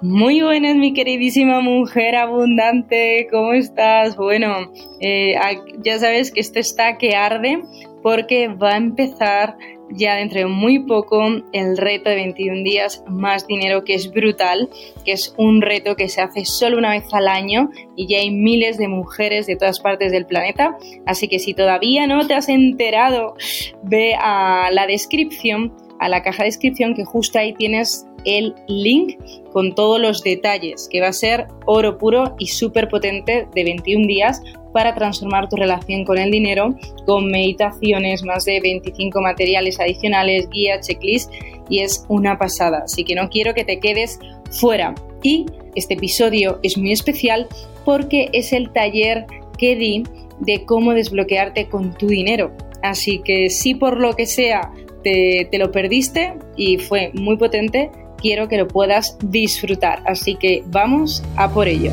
Muy buenas, mi queridísima mujer abundante, ¿cómo estás? Bueno, eh, ya sabes que esto está que arde porque va a empezar ya dentro de muy poco el reto de 21 días más dinero que es brutal, que es un reto que se hace solo una vez al año y ya hay miles de mujeres de todas partes del planeta, así que si todavía no te has enterado, ve a la descripción, a la caja de descripción que justo ahí tienes el link con todos los detalles, que va a ser oro puro y súper potente de 21 días para transformar tu relación con el dinero, con meditaciones, más de 25 materiales adicionales, guía, checklist y es una pasada. Así que no quiero que te quedes fuera. Y este episodio es muy especial porque es el taller que di de cómo desbloquearte con tu dinero. Así que si por lo que sea te, te lo perdiste y fue muy potente, quiero que lo puedas disfrutar. Así que vamos a por ello.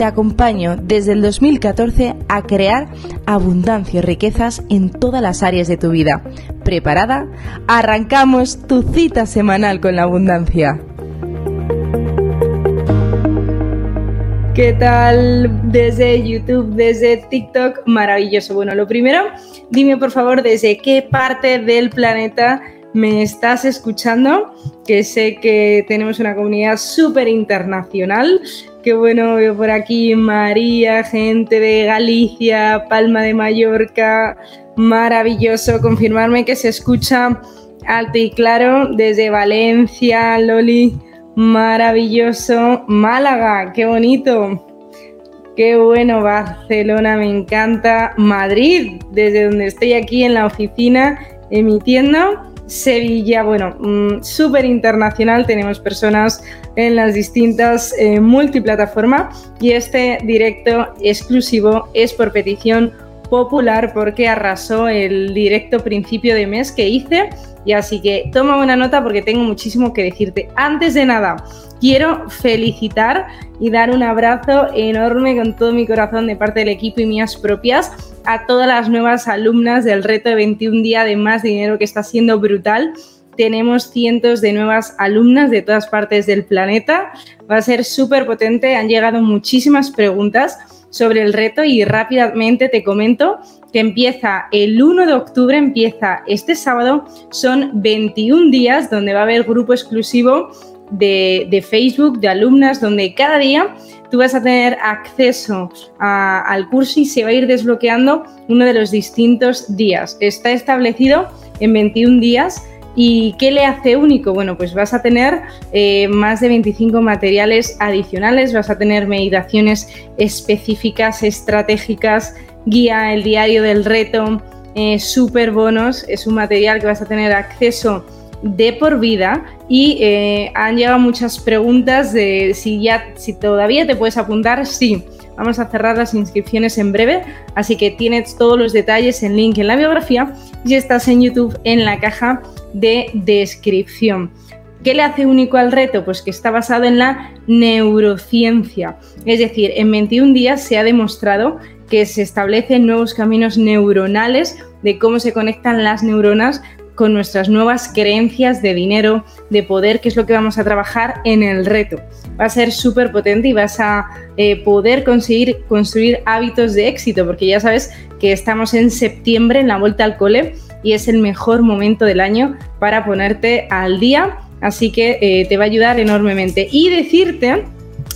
te acompaño desde el 2014 a crear abundancia y riquezas en todas las áreas de tu vida. ¿Preparada? Arrancamos tu cita semanal con la abundancia. ¿Qué tal desde YouTube, desde TikTok? Maravilloso. Bueno, lo primero, dime por favor desde qué parte del planeta me estás escuchando, que sé que tenemos una comunidad súper internacional. Qué bueno veo por aquí María, gente de Galicia, Palma de Mallorca. Maravilloso confirmarme que se escucha alto y claro desde Valencia, Loli Maravilloso. Málaga, qué bonito. Qué bueno, Barcelona, me encanta. Madrid, desde donde estoy aquí en la oficina emitiendo. Sevilla, bueno, mm, súper internacional, tenemos personas en las distintas eh, multiplataformas y este directo exclusivo es por petición popular porque arrasó el directo principio de mes que hice y así que toma buena nota porque tengo muchísimo que decirte. Antes de nada, quiero felicitar y dar un abrazo enorme con todo mi corazón de parte del equipo y mías propias a todas las nuevas alumnas del reto de 21 días de más dinero que está siendo brutal. Tenemos cientos de nuevas alumnas de todas partes del planeta. Va a ser súper potente. Han llegado muchísimas preguntas sobre el reto y rápidamente te comento que empieza el 1 de octubre, empieza este sábado, son 21 días donde va a haber grupo exclusivo de, Facebook, de alumnas, donde cada día tú vas a tener acceso al curso y se va a ir desbloqueando uno de los distintos días. Está establecido en 21 días. ¿Y qué le hace único? Bueno, pues vas a tener eh, más de 25 materiales adicionales, vas a tener meditaciones específicas, estratégicas, guía, el diario del reto, eh, super bonos, es un material que vas a tener acceso de por vida y eh, han llegado muchas preguntas de si ya si todavía te puedes apuntar sí vamos a cerrar las inscripciones en breve así que tienes todos los detalles en link en la biografía y estás en YouTube en la caja de descripción ¿Qué le hace único al reto? Pues que está basado en la neurociencia. Es decir, en 21 días se ha demostrado que se establecen nuevos caminos neuronales de cómo se conectan las neuronas con nuestras nuevas creencias de dinero, de poder, que es lo que vamos a trabajar en el reto. Va a ser súper potente y vas a eh, poder conseguir construir hábitos de éxito, porque ya sabes que estamos en septiembre, en la vuelta al cole, y es el mejor momento del año para ponerte al día, así que eh, te va a ayudar enormemente. Y decirte,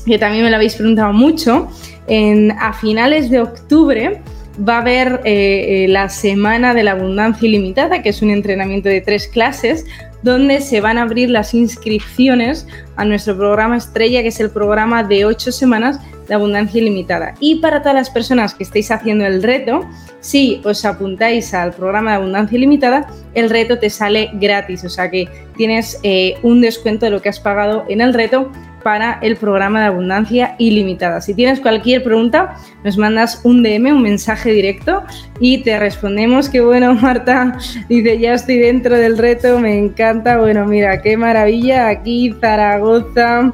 que también me lo habéis preguntado mucho, en, a finales de octubre va a haber eh, eh, la Semana de la Abundancia Ilimitada, que es un entrenamiento de tres clases, donde se van a abrir las inscripciones a nuestro programa estrella, que es el programa de ocho semanas de abundancia ilimitada. Y para todas las personas que estéis haciendo el reto, si os apuntáis al programa de abundancia ilimitada, el reto te sale gratis, o sea que tienes eh, un descuento de lo que has pagado en el reto para el programa de abundancia ilimitada. Si tienes cualquier pregunta, nos mandas un DM, un mensaje directo y te respondemos. Qué bueno, Marta dice, ya estoy dentro del reto, me encanta. Bueno, mira, qué maravilla. Aquí, Zaragoza,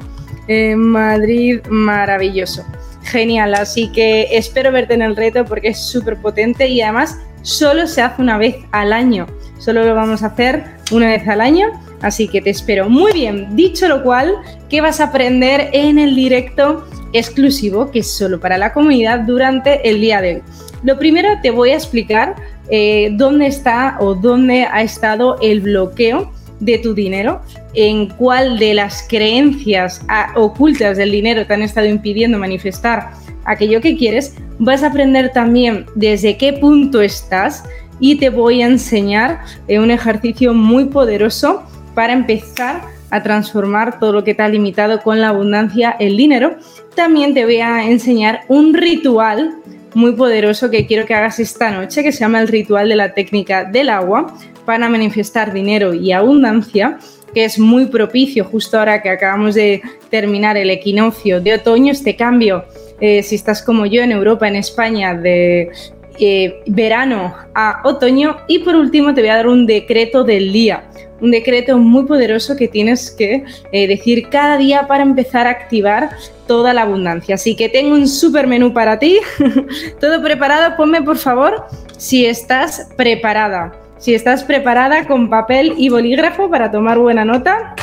Madrid, maravilloso. Genial, así que espero verte en el reto porque es súper potente y además solo se hace una vez al año. Solo lo vamos a hacer una vez al año Así que te espero. Muy bien, dicho lo cual, ¿qué vas a aprender en el directo exclusivo que es solo para la comunidad durante el día de hoy? Lo primero te voy a explicar eh, dónde está o dónde ha estado el bloqueo de tu dinero, en cuál de las creencias ah, ocultas del dinero te han estado impidiendo manifestar aquello que quieres, vas a aprender también desde qué punto estás y te voy a enseñar eh, un ejercicio muy poderoso para empezar a transformar todo lo que ha limitado con la abundancia, el dinero. También te voy a enseñar un ritual muy poderoso que quiero que hagas esta noche, que se llama el ritual de la técnica del agua, para manifestar dinero y abundancia, que es muy propicio justo ahora que acabamos de terminar el equinoccio de otoño, este cambio, eh, si estás como yo en Europa, en España, de eh, verano a otoño. Y por último te voy a dar un decreto del día un decreto muy poderoso que tienes que eh, decir cada día para empezar a activar toda la abundancia. Así que tengo un super menú para ti. Todo preparado, ponme por favor si estás preparada. Si estás preparada con papel y bolígrafo para tomar buena nota.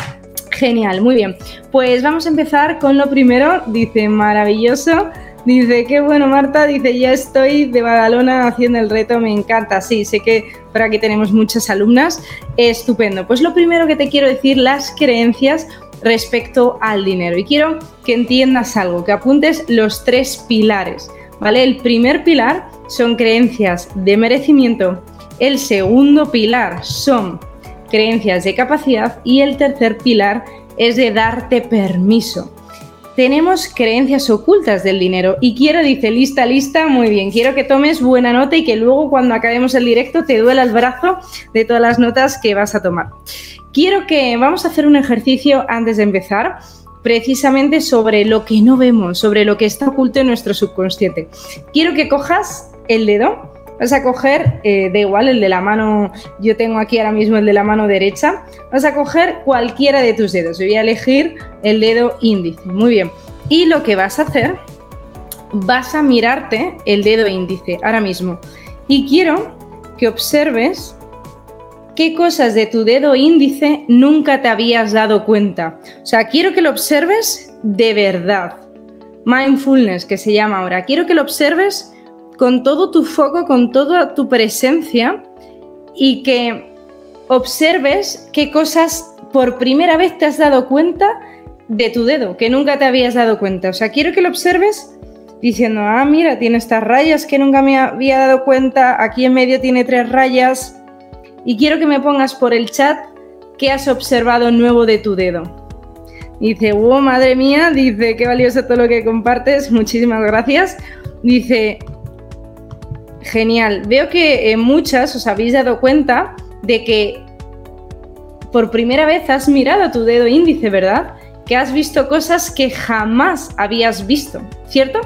Genial, muy bien. Pues vamos a empezar con lo primero. Dice, maravilloso. Dice, qué bueno Marta, dice, ya estoy de Badalona haciendo el reto, me encanta. Sí, sé que por aquí tenemos muchas alumnas. Estupendo. Pues lo primero que te quiero decir, las creencias respecto al dinero. Y quiero que entiendas algo, que apuntes los tres pilares. ¿Vale? El primer pilar son creencias de merecimiento. El segundo pilar son creencias de capacidad. Y el tercer pilar es de darte permiso tenemos creencias ocultas del dinero. Y quiero, dice, lista, lista, muy bien, quiero que tomes buena nota y que luego cuando acabemos el directo te duela el brazo de todas las notas que vas a tomar. Quiero que vamos a hacer un ejercicio antes de empezar precisamente sobre lo que no vemos, sobre lo que está oculto en nuestro subconsciente. Quiero que cojas el dedo Vas a coger, eh, da igual, el de la mano, yo tengo aquí ahora mismo el de la mano derecha. Vas a coger cualquiera de tus dedos. Voy a elegir el dedo índice. Muy bien. Y lo que vas a hacer, vas a mirarte el dedo índice ahora mismo. Y quiero que observes qué cosas de tu dedo índice nunca te habías dado cuenta. O sea, quiero que lo observes de verdad. Mindfulness, que se llama ahora. Quiero que lo observes con todo tu foco, con toda tu presencia y que observes qué cosas por primera vez te has dado cuenta de tu dedo, que nunca te habías dado cuenta. O sea, quiero que lo observes diciendo, ah, mira, tiene estas rayas que nunca me había dado cuenta, aquí en medio tiene tres rayas. Y quiero que me pongas por el chat qué has observado nuevo de tu dedo. Dice, wow, madre mía, dice, qué valioso todo lo que compartes, muchísimas gracias. Dice, Genial. Veo que muchas os habéis dado cuenta de que por primera vez has mirado tu dedo índice, ¿verdad? Que has visto cosas que jamás habías visto, ¿cierto?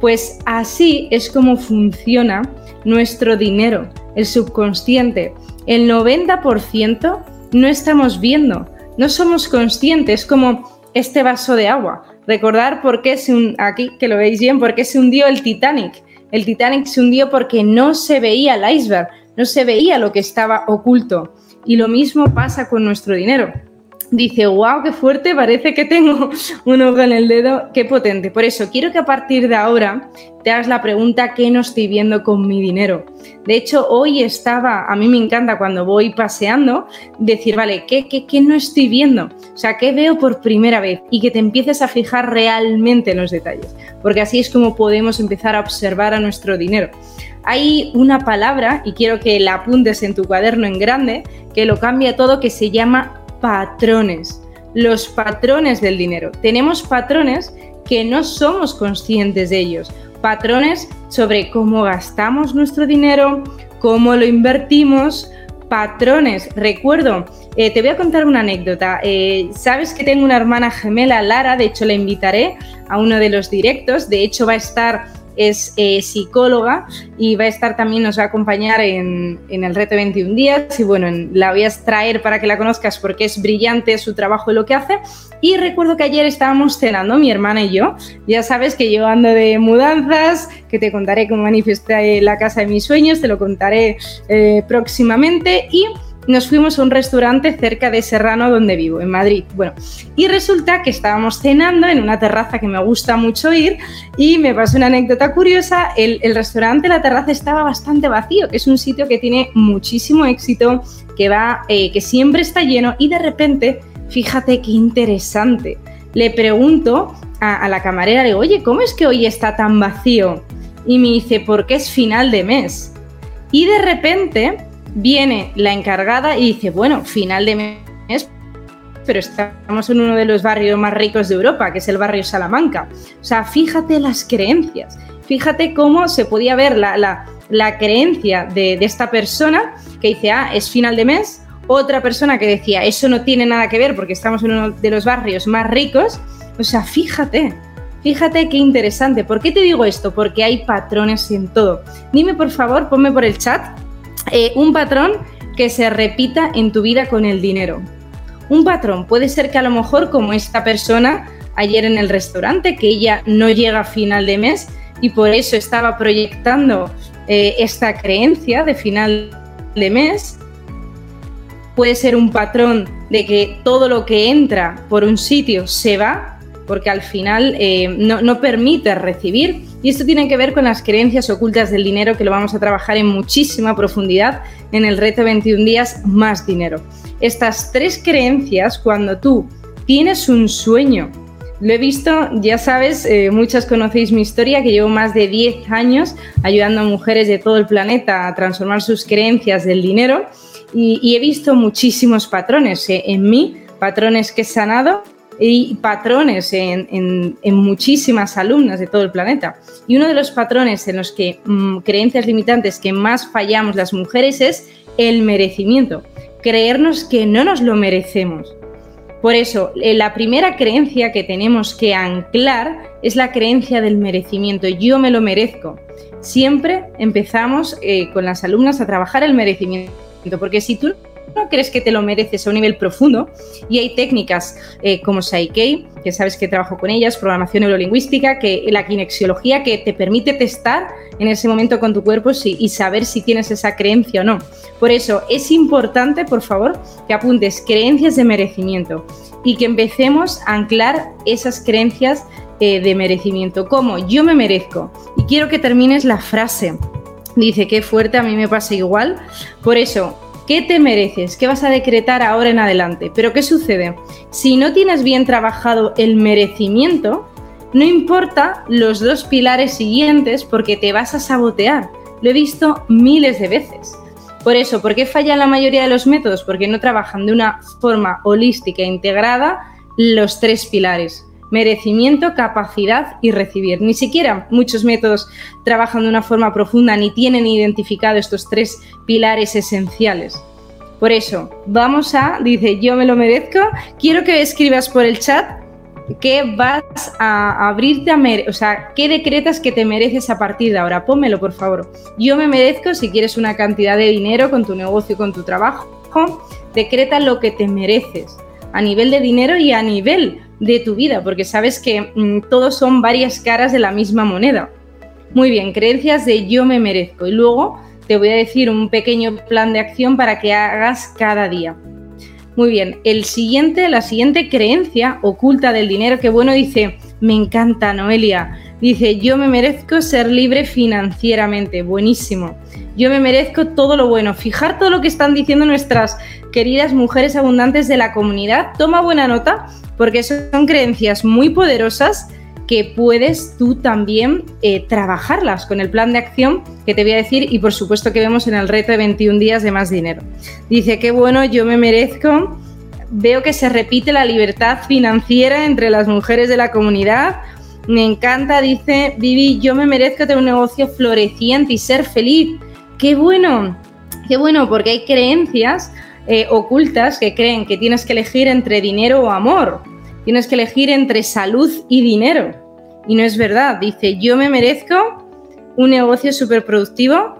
Pues así es como funciona nuestro dinero, el subconsciente. El 90% no estamos viendo, no somos conscientes como este vaso de agua. Recordar por qué se un, aquí que lo veis bien, por qué se hundió el Titanic el Titanic se hundió porque no se veía el iceberg, no se veía lo que estaba oculto. Y lo mismo pasa con nuestro dinero. Dice, wow, qué fuerte, parece que tengo un ojo en el dedo, qué potente. Por eso quiero que a partir de ahora te hagas la pregunta, ¿qué no estoy viendo con mi dinero? De hecho, hoy estaba, a mí me encanta cuando voy paseando, decir, vale, ¿qué, qué, qué no estoy viendo? O sea, ¿qué veo por primera vez? Y que te empieces a fijar realmente en los detalles, porque así es como podemos empezar a observar a nuestro dinero. hay una palabra, y quiero que la apuntes en tu cuaderno en grande, que lo cambia todo, que se llama patrones. Los patrones del dinero. Tenemos patrones que no somos conscientes de ellos. Patrones sobre cómo gastamos nuestro dinero, cómo lo invertimos, patrones. Recuerdo, eh, te voy a contar una anécdota. Eh, Sabes que tengo una hermana gemela, Lara, de hecho la invitaré a uno de los directos, de hecho va a estar es eh, psicóloga y va a estar también, nos va a acompañar en, el reto 21 días. Y bueno, la voy a traer para que la conozcas porque es brillante su trabajo y lo que hace. Y recuerdo que ayer estábamos cenando, mi hermana y yo, ya sabes que yo ando de mudanzas, que te contaré cómo manifesté la casa de mis sueños, te lo contaré eh, próximamente. Y nos fuimos a un restaurante cerca de Serrano donde vivo, en Madrid. Bueno, y resulta que estábamos cenando en una terraza que me gusta mucho ir y me pasó una anécdota curiosa, el, restaurante, la terraza estaba bastante vacío, que es un sitio que tiene muchísimo éxito, que va, eh, que siempre está lleno y de repente, fíjate qué interesante, le pregunto a, a la camarera, le digo, oye, ¿cómo es que hoy está tan vacío? Y me dice, porque es final de mes. Y de repente viene la encargada y dice, bueno, final de mes, pero estamos en uno de los barrios más ricos de Europa, que es el barrio Salamanca. O sea, fíjate las creencias, fíjate cómo se podía ver la, creencia de, de, esta persona que dice, ah, es final de mes, otra persona que decía, eso no tiene nada que ver porque estamos en uno de los barrios más ricos. O sea, fíjate, Fíjate qué interesante. ¿Por qué te digo esto? Porque hay patrones en todo. Dime por favor, ponme por el chat eh, un patrón que se repita en tu vida con el dinero. Un patrón puede ser que a lo mejor como esta persona ayer en el restaurante, que ella no llega a final de mes y por eso estaba proyectando eh, esta creencia de final de mes. Puede ser un patrón de que todo lo que entra por un sitio se va, porque al final eh, no, permite recibir y esto tiene que ver con las creencias ocultas del dinero que lo vamos a trabajar en muchísima profundidad en el reto 21 días más dinero. Estas tres creencias, cuando tú tienes un sueño, lo he visto, ya sabes, eh, muchas conocéis mi historia, que llevo más de 10 años ayudando a mujeres de todo el planeta a transformar sus creencias del dinero y, he visto muchísimos patrones eh, en mí, patrones que he sanado y patrones en, muchísimas alumnas de todo el planeta. Y uno de los patrones en los que mm, creencias limitantes que más fallamos las mujeres es el merecimiento, creernos que no nos lo merecemos. Por eso, eh, la primera creencia que tenemos que anclar es la creencia del merecimiento. Yo me lo merezco. Siempre empezamos eh, con las alumnas a trabajar el merecimiento, porque si tú no crees que te lo mereces a un nivel profundo y hay técnicas eh, como Psyche, que sabes que trabajo con ellas, programación neurolingüística, que la kinexiología que te permite testar en ese momento con tu cuerpo y saber si tienes esa creencia o no. Por eso es importante, por favor, que apuntes creencias de merecimiento y que empecemos a anclar esas creencias eh, de merecimiento, como yo me merezco. Y quiero que termines la frase. Dice, qué fuerte, a mí me pasa igual. Por eso, ¿Qué te mereces? ¿Qué vas a decretar ahora en adelante? Pero ¿qué sucede? Si no tienes bien trabajado el merecimiento, no importa los dos pilares siguientes porque te vas a sabotear. Lo he visto miles de veces. Por eso, ¿por qué fallan la mayoría de los métodos? Porque no trabajan de una forma holística e integrada los tres pilares merecimiento, capacidad y recibir. Ni siquiera muchos métodos trabajan de una forma profunda ni tienen identificado estos tres pilares esenciales. Por eso, vamos a, dice, yo me lo merezco. Quiero que escribas por el chat qué vas a abrirte a o sea, qué decretas que te mereces a partir de ahora. Pónmelo, por favor. Yo me merezco, si quieres una cantidad de dinero con tu negocio, con tu trabajo, decreta lo que te mereces a nivel de dinero y a nivel de tu vida, porque sabes que mm, todos son varias caras de la misma moneda. Muy bien, creencias de yo me merezco. Y luego te voy a decir un pequeño plan de acción para que hagas cada día. Muy bien, el siguiente, la siguiente creencia oculta del dinero, que bueno, dice, me encanta Noelia, dice, yo me merezco ser libre financieramente, buenísimo. Yo me merezco todo lo bueno. Fijar todo lo que están diciendo nuestras queridas mujeres abundantes de la comunidad. Toma buena nota porque son creencias muy poderosas que puedes tú también eh, trabajarlas con el plan de acción que te voy a decir y por supuesto que vemos en el reto de 21 días de más dinero. Dice, qué bueno, yo me merezco. Veo que se repite la libertad financiera entre las mujeres de la comunidad. Me encanta, dice Vivi, yo me merezco tener un negocio floreciente y ser feliz. Qué bueno, qué bueno, porque hay creencias eh, ocultas que creen que tienes que elegir entre dinero o amor. Tienes que elegir entre salud y dinero. Y no es verdad. Dice, yo me merezco un negocio súper productivo.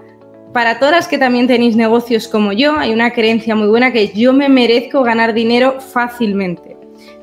Para todas las que también tenéis negocios como yo, hay una creencia muy buena que yo me merezco ganar dinero fácilmente.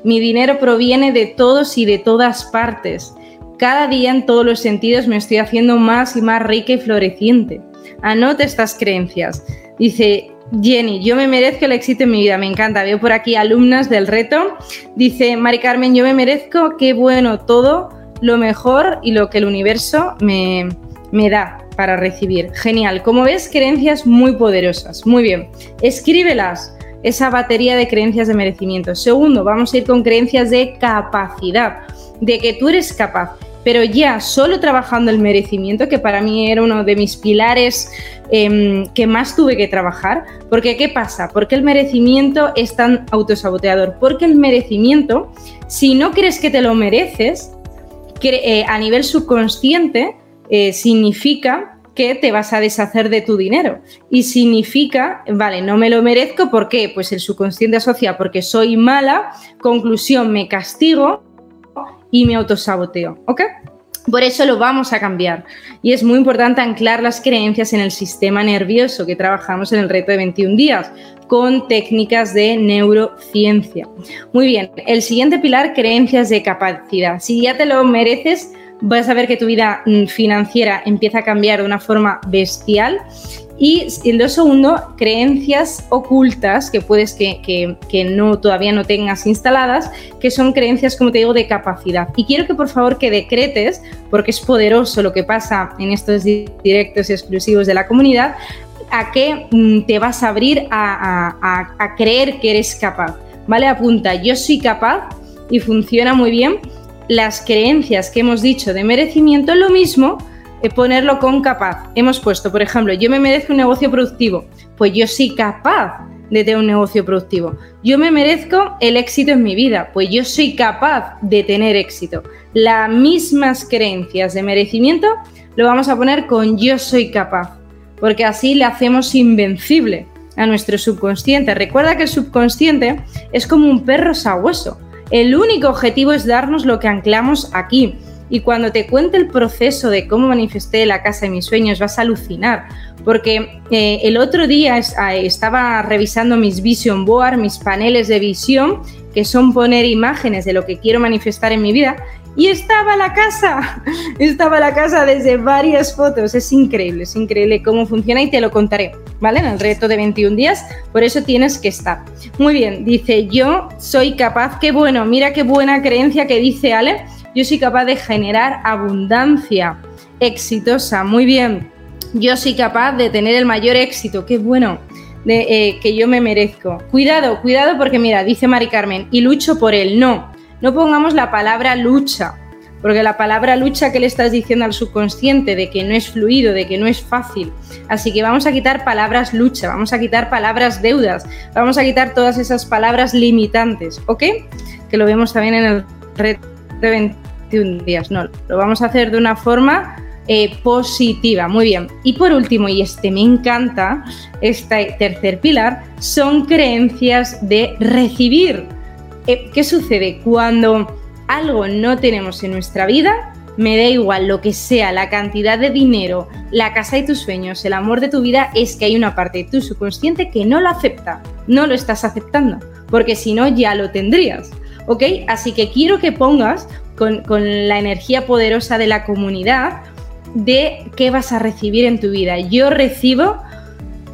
Mi dinero proviene de todos y de todas partes. Cada día en todos los sentidos me estoy haciendo más y más rica y floreciente. Anote estas creencias. Dice, Jenny, yo me merezco el éxito en mi vida, me encanta. Veo por aquí alumnas del reto. Dice Mari Carmen, yo me merezco, qué bueno, todo lo mejor y lo que el universo me, me da para recibir. Genial. Como ves, creencias muy poderosas. Muy bien. Escríbelas, esa batería de creencias de merecimiento. Segundo, vamos a ir con creencias de capacidad, de que tú eres capaz pero ya solo trabajando el merecimiento, que para mí era uno de mis pilares em, que más tuve que trabajar, porque ¿qué pasa? Porque el merecimiento es tan autosaboteador, porque el merecimiento, si no crees que te lo mereces, eh, a nivel subconsciente eh, significa que te vas a deshacer de tu dinero. Y significa, vale, no me lo merezco, ¿por qué? Pues el subconsciente asocia porque soy mala, conclusión, me castigo y me autosaboteo, ¿ok? Por eso lo vamos a cambiar. Y es muy importante anclar las creencias en el sistema nervioso que trabajamos en el reto de 21 días con técnicas de neurociencia. Muy bien, el siguiente pilar, creencias de capacidad. Si ya te lo mereces, vas a ver que tu vida mm, financiera empieza a cambiar de una forma bestial y lo segundo, creencias ocultas que puedes que, no, todavía no tengas instaladas, que son creencias, como te digo, de capacidad. Y quiero que por favor que decretes, porque es poderoso lo que pasa en estos directos exclusivos de la comunidad, a que mm, te vas a abrir a, a creer que eres capaz. ¿Vale? Apunta, yo soy capaz y funciona muy bien. Las creencias que hemos dicho de merecimiento, lo mismo, ponerlo con capaz. Hemos puesto, por ejemplo, yo me merezco un negocio productivo. Pues yo soy capaz de tener un negocio productivo. Yo me merezco el éxito en mi vida. Pues yo soy capaz de tener éxito. Las mismas creencias de merecimiento lo vamos a poner con yo soy capaz. Porque así le hacemos invencible a nuestro subconsciente. Recuerda que el subconsciente es como un perro sabueso. El único objetivo es darnos lo que anclamos aquí y cuando te cuente el proceso de cómo manifesté la casa de mis sueños, vas a alucinar. Porque eh, el otro día ah, estaba revisando mis vision board, mis paneles de visión, que son poner imágenes de lo que quiero manifestar en mi vida, y estaba la casa, estaba la casa desde varias fotos, es increíble, es increíble cómo funciona y te lo contaré, ¿vale? En el reto de 21 días, por eso tienes que estar. Muy bien, dice yo soy capaz, qué bueno, mira qué buena creencia que dice Ale, yo soy capaz de generar abundancia exitosa. Muy bien. Yo soy capaz de tener el mayor éxito. Qué bueno. Eh, que yo me merezco. Cuidado, cuidado porque mira, dice Mari Carmen, y lucho por él. No, no pongamos la palabra lucha, porque la palabra lucha que le estás diciendo al subconsciente de que no es fluido, de que no es fácil. Así que vamos a quitar palabras lucha, vamos a quitar palabras deudas, vamos a quitar todas esas palabras limitantes, ¿ok? Que lo vemos también en el reto de 21 días, no, lo vamos a hacer de una forma eh, positiva. Muy bien. Y por último, y este me encanta, este tercer pilar, son creencias de recibir. Eh, ¿Qué sucede? Cuando algo no tenemos en nuestra vida, me da igual lo que sea, la cantidad de dinero, la casa de tus sueños, el amor de tu vida, es que hay una parte de tu subconsciente que no lo acepta, no lo estás aceptando, porque si no ya lo tendrías. ¿Ok? Así que quiero que pongas con, la energía poderosa de la comunidad de qué vas a recibir en tu vida. Yo recibo,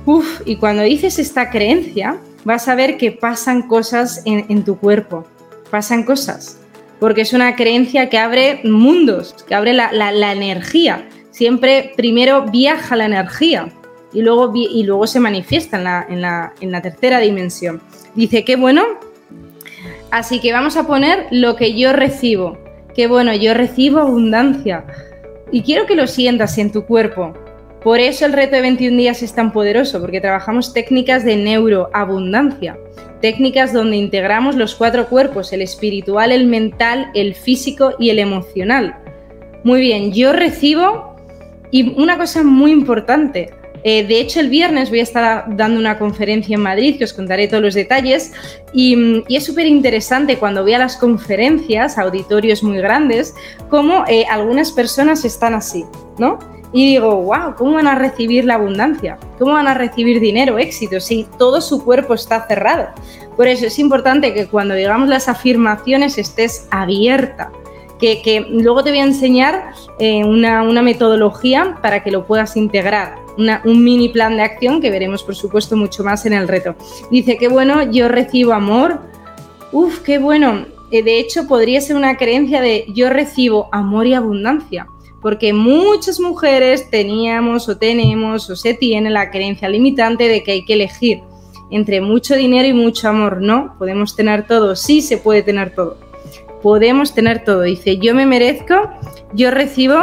uff, y cuando dices esta creencia, vas a ver que pasan cosas en, tu cuerpo, pasan cosas, porque es una creencia que abre mundos, que abre la, energía. Siempre primero viaja la energía y luego, y luego se manifiesta en la, en, la, en la tercera dimensión. Dice, qué bueno, Así que vamos a poner lo que yo recibo. qué bueno, yo recibo abundancia. Y quiero que lo sientas en tu cuerpo. Por eso el reto de 21 días es tan poderoso, porque trabajamos técnicas de neuroabundancia, técnicas donde integramos los cuatro cuerpos, el espiritual, el mental, el físico y el emocional. Muy bien, yo recibo y una cosa muy importante, eh, de hecho, el viernes voy a estar dando una conferencia en Madrid que os contaré todos los detalles y, es súper interesante cuando voy a las conferencias, auditorios muy grandes, cómo eh, algunas personas están así, ¿no? Y digo, wow, ¿cómo van a recibir la abundancia? ¿Cómo van a recibir dinero, éxito, si todo su cuerpo está cerrado? Por eso es importante que cuando digamos las afirmaciones estés abierta. Que, luego te voy a enseñar eh, una, una metodología para que lo puedas integrar un mini plan de acción que veremos, por supuesto, mucho más en el reto. Dice, qué bueno, yo recibo amor. Uf, qué bueno. Eh, de hecho, podría ser una creencia de yo recibo amor y abundancia porque muchas mujeres teníamos o tenemos o se tiene la creencia limitante de que hay que elegir entre mucho dinero y mucho amor. No, podemos tener todo, sí se puede tener todo. Podemos tener todo. Dice, yo me merezco, yo recibo,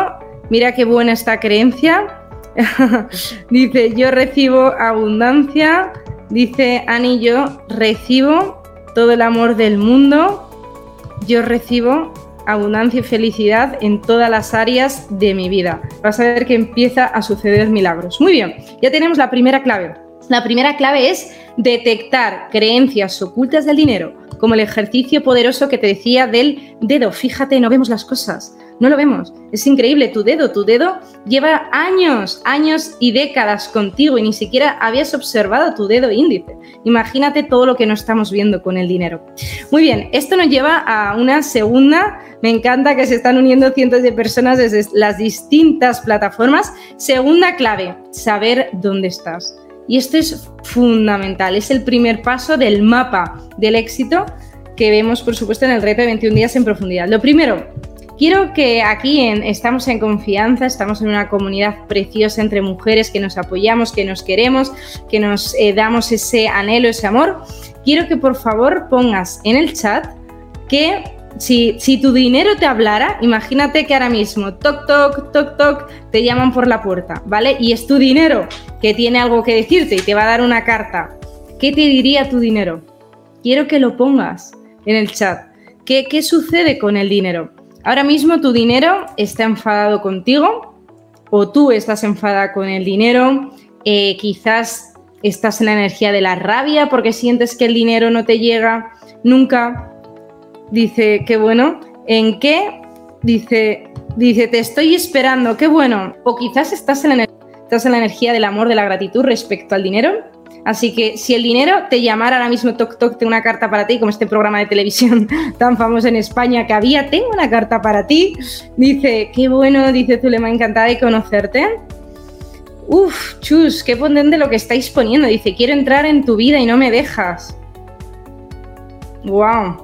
mira qué buena esta creencia, dice, yo recibo abundancia. Dice Ani, yo recibo todo el amor del mundo. Yo recibo abundancia y felicidad en todas las áreas de mi vida. Vas a ver que empieza a suceder milagros. Muy bien, ya tenemos la primera clave. La primera clave es detectar creencias ocultas del dinero, como el ejercicio poderoso que te decía del dedo. Fíjate, no vemos las cosas. No lo vemos. Es increíble, tu dedo, tu dedo lleva años, años y décadas contigo y ni siquiera habías observado tu dedo índice. Imagínate todo lo que no estamos viendo con el dinero. Muy bien, esto nos lleva a una segunda, me encanta que se están uniendo cientos de personas desde las distintas plataformas. Segunda clave, saber dónde estás. Y esto es fundamental, es el primer paso del mapa del éxito que vemos, por supuesto, en el reto de 21 días en profundidad. Lo primero, Quiero que aquí estamos en confianza, estamos en una comunidad preciosa entre mujeres que nos apoyamos, que nos queremos, que nos eh, damos ese anhelo, ese amor. Quiero que por favor pongas en el chat que si, si, tu dinero te hablara, imagínate que ahora mismo, toc, toc, toc, toc, te llaman por la puerta, ¿vale? Y es tu dinero que tiene algo que decirte y te va a dar una carta. ¿Qué te diría tu dinero? Quiero que lo pongas en el chat. ¿Qué, qué sucede con el dinero? Ahora mismo tu dinero está enfadado contigo o tú estás enfadada con el dinero, eh, quizás estás en la energía de la rabia porque sientes que el dinero no te llega nunca. Dice, qué bueno. ¿En qué? Dice, dice, te estoy esperando, qué bueno. O quizás estás en, estás en la energía del amor, de la gratitud respecto al dinero Así que si el dinero te llamara ahora mismo, toc, toc, tengo una carta para ti, como este programa de televisión tan famoso en España que había, tengo una carta para ti. Dice, qué bueno, dice Zulema, encantada de conocerte. Uf, chus, qué potente lo que estáis poniendo. Dice, quiero entrar en tu vida y no me dejas. Wow.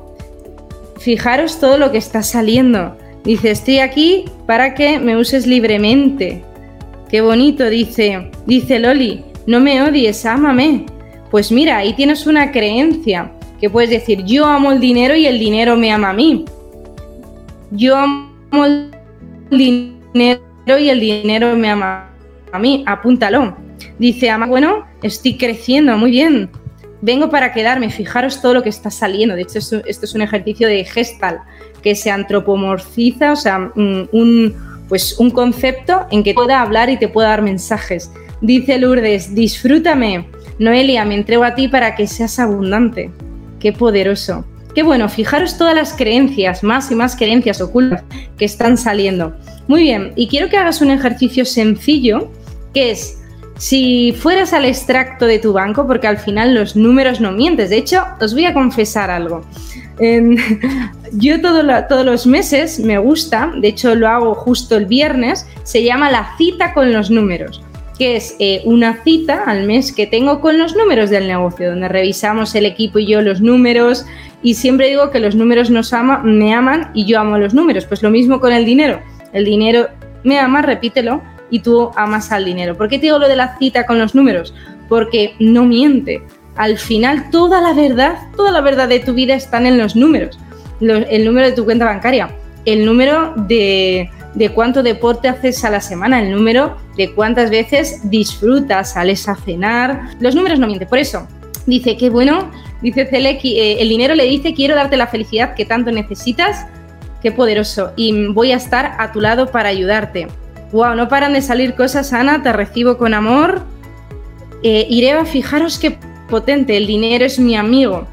Fijaros todo lo que está saliendo. Dice, estoy aquí para que me uses libremente. Qué bonito, dice, dice Loli no me odies, ámame. Pues mira, ahí tienes una creencia que puedes decir, yo amo el dinero y el dinero me ama a mí. Yo amo el dinero y el dinero me ama a mí, apúntalo. Dice, ama, bueno, estoy creciendo, muy bien. Vengo para quedarme, fijaros todo lo que está saliendo. De hecho, esto, es un ejercicio de gestal que se antropomorfiza, o sea, un, pues un concepto en que pueda hablar y te pueda dar mensajes. Dice Lourdes, disfrútame. Noelia, me entrego a ti para que seas abundante. Qué poderoso. Qué bueno, fijaros todas las creencias, más y más creencias ocultas que están saliendo. Muy bien, y quiero que hagas un ejercicio sencillo, que es, si fueras al extracto de tu banco, porque al final los números no mientes, de hecho, os voy a confesar algo. yo todos los meses me gusta, de hecho lo hago justo el viernes, se llama la cita con los números que es eh, una cita al mes que tengo con los números del negocio, donde revisamos el equipo y yo los números y siempre digo que los números nos me aman y yo amo los números. Pues lo mismo con el dinero. El dinero me ama, repítelo, y tú amas al dinero. ¿Por qué te digo lo de la cita con los números? Porque no miente. Al final toda la verdad, toda la verdad de tu vida están en los números. el número de tu cuenta bancaria. el número de, de cuánto deporte haces a la semana, el número de cuántas veces disfrutas, sales a cenar. Los números no mienten. Por eso, dice que bueno, dice Cele, eh, el dinero le dice, quiero darte la felicidad que tanto necesitas. Qué poderoso. Y voy a estar a tu lado para ayudarte. Wow, no paran de salir cosas, Ana, te recibo con amor. Eh, Ireva, fijaros qué potente, el dinero es mi amigo.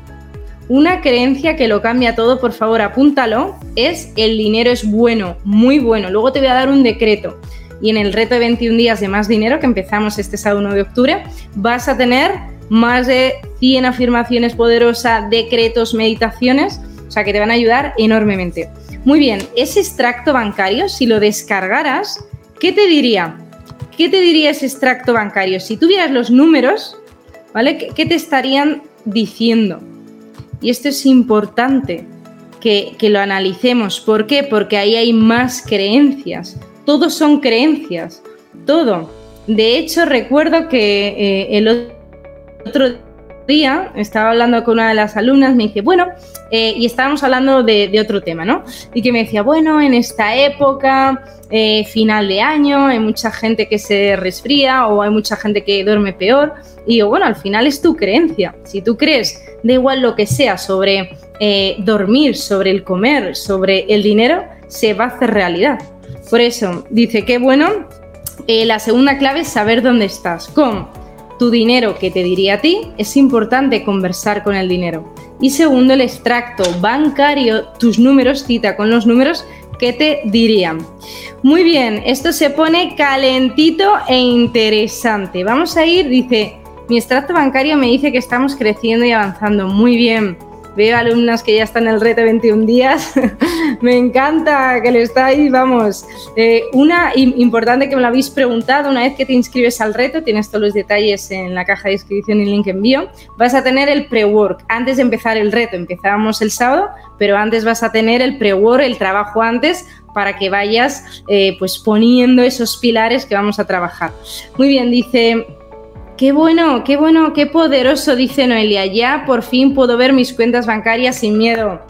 Una creencia que lo cambia todo, por favor, apúntalo, es el dinero es bueno, muy bueno. Luego te voy a dar un decreto. Y en el reto de 21 días de más dinero, que empezamos este sábado 1 de octubre, vas a tener más de 100 afirmaciones poderosas, decretos, meditaciones, o sea que te van a ayudar enormemente. Muy bien, ese extracto bancario, si lo descargaras, ¿qué te diría? ¿Qué te diría ese extracto bancario? Si tuvieras los números, ¿vale? ¿Qué te estarían diciendo? Y esto es importante que, lo analicemos. ¿Por qué? Porque ahí hay más creencias. Todos son creencias. Todo. De hecho, recuerdo que eh, el otro día estaba hablando con una de las alumnas, me dice, bueno, eh, y estábamos hablando de, otro tema, ¿no? Y que me decía, bueno, en esta época, eh, final de año, hay mucha gente que se resfría o hay mucha gente que duerme peor. Y yo, bueno, al final es tu creencia. Si tú crees, da igual lo que sea, sobre eh, dormir, sobre el comer, sobre el dinero, se va a hacer realidad. Por eso, dice que bueno, la segunda clave es saber dónde estás. ¿Cómo? tu dinero que te diría a ti, es importante conversar con el dinero. Y segundo, el extracto bancario, tus números, cita con los números que te dirían. Muy bien, esto se pone calentito e interesante. Vamos a ir, dice, mi extracto bancario me dice que estamos creciendo y avanzando. Muy bien veo alumnas que ya están en el reto 21 días. me encanta que lo estáis, vamos. Eh, una importante que me lo habéis preguntado, una vez que te inscribes al reto, tienes todos los detalles en la caja de inscripción y link envío, vas a tener el pre-work antes de empezar el reto. Empezábamos el sábado, pero antes vas a tener el pre-work, el trabajo antes, para que vayas eh, pues poniendo esos pilares que vamos a trabajar. Muy bien, dice Qué bueno, qué bueno, qué poderoso, dice Noelia. Ya por fin puedo ver mis cuentas bancarias sin miedo.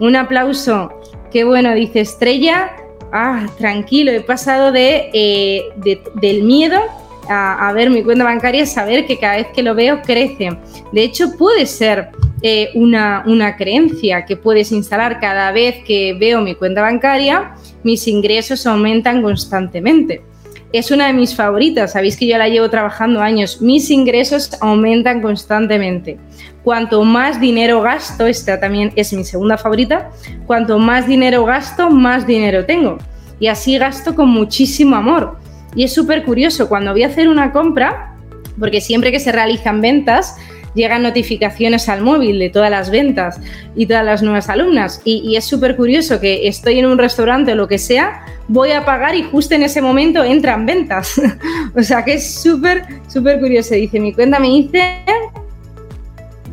Un aplauso. Qué bueno, dice Estrella. Ah, tranquilo, he pasado de, eh, del miedo a, ver mi cuenta bancaria, saber que cada vez que lo veo crece. De hecho, puede ser eh, una, una creencia que puedes instalar cada vez que veo mi cuenta bancaria, mis ingresos aumentan constantemente es una de mis favoritas. Sabéis que yo la llevo trabajando años. Mis ingresos aumentan constantemente. Cuanto más dinero gasto, esta también es mi segunda favorita, cuanto más dinero gasto, más dinero tengo. Y así gasto con muchísimo amor. Y es súper curioso, cuando voy a hacer una compra, porque siempre que se realizan ventas, llegan notificaciones al móvil de todas las ventas y todas las nuevas alumnas. Y, es súper curioso que estoy en un restaurante o lo que sea, voy a pagar y justo en ese momento entran ventas. o sea que es súper, súper curioso. Dice, mi cuenta me dice...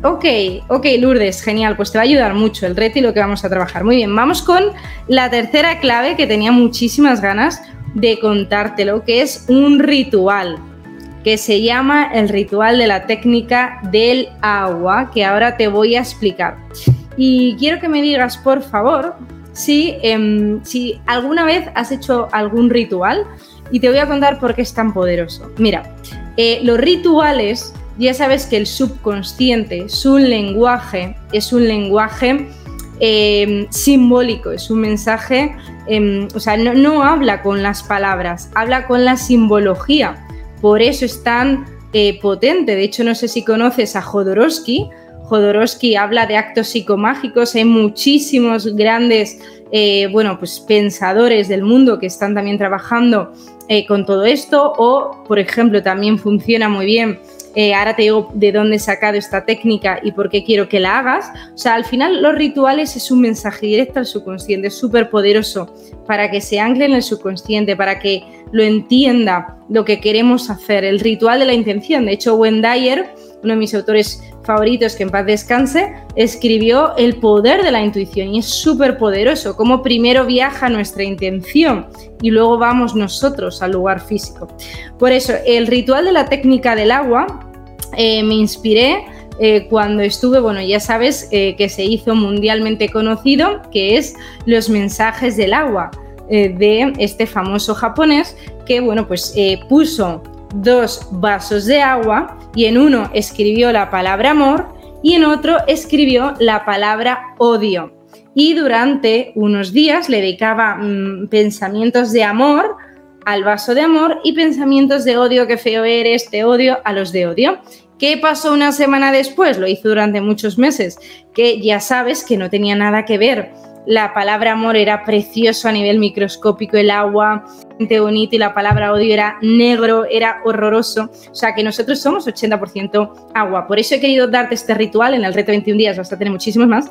Ok, ok, Lourdes, genial, pues te va a ayudar mucho el reto y lo que vamos a trabajar. Muy bien, vamos con la tercera clave que tenía muchísimas ganas de contártelo, que es un ritual que se llama el ritual de la técnica del agua, que ahora te voy a explicar. Y quiero que me digas, por favor, si, em, si alguna vez has hecho algún ritual y te voy a contar por qué es tan poderoso. Mira, eh, los rituales, ya sabes que el subconsciente, su lenguaje, es un lenguaje em, simbólico, es un mensaje, em, o sea, no, no habla con las palabras, habla con la simbología por eso es tan eh, potente. De hecho, no sé si conoces a Jodorowsky. Jodorowsky habla de actos psicomágicos. Hay muchísimos grandes, eh, bueno, pues pensadores del mundo que están también trabajando eh, con todo esto. O, por ejemplo, también funciona muy bien eh, ahora te digo de dónde he sacado esta técnica y por qué quiero que la hagas. O sea, al final los rituales es un mensaje directo al subconsciente, es súper poderoso para que se ancle en el subconsciente, para que lo entienda lo que queremos hacer, el ritual de la intención. De hecho, Dyer, uno de mis autores favoritos, que en paz descanse, escribió El poder de la intuición y es súper poderoso, como primero viaja nuestra intención y luego vamos nosotros al lugar físico. Por eso, el ritual de la técnica del agua eh, me inspiré eh, cuando estuve, bueno, ya sabes eh, que se hizo mundialmente conocido, que es los mensajes del agua de este famoso japonés que, bueno, pues puso dos vasos de agua y en uno escribió la palabra amor y en otro escribió la palabra odio. Y durante unos días le dedicaba mm, pensamientos de amor al vaso de amor y pensamientos de odio, que feo eres, te odio, a los de odio. ¿Qué pasó una semana después? Lo hizo durante muchos meses, que ya sabes que no tenía nada que ver la palabra amor era precioso a nivel microscópico, el agua, bonito y la palabra odio era negro, era horroroso. O sea que nosotros somos 80% agua. Por eso he querido darte este ritual en el reto 21 días, vas a tener muchísimos más,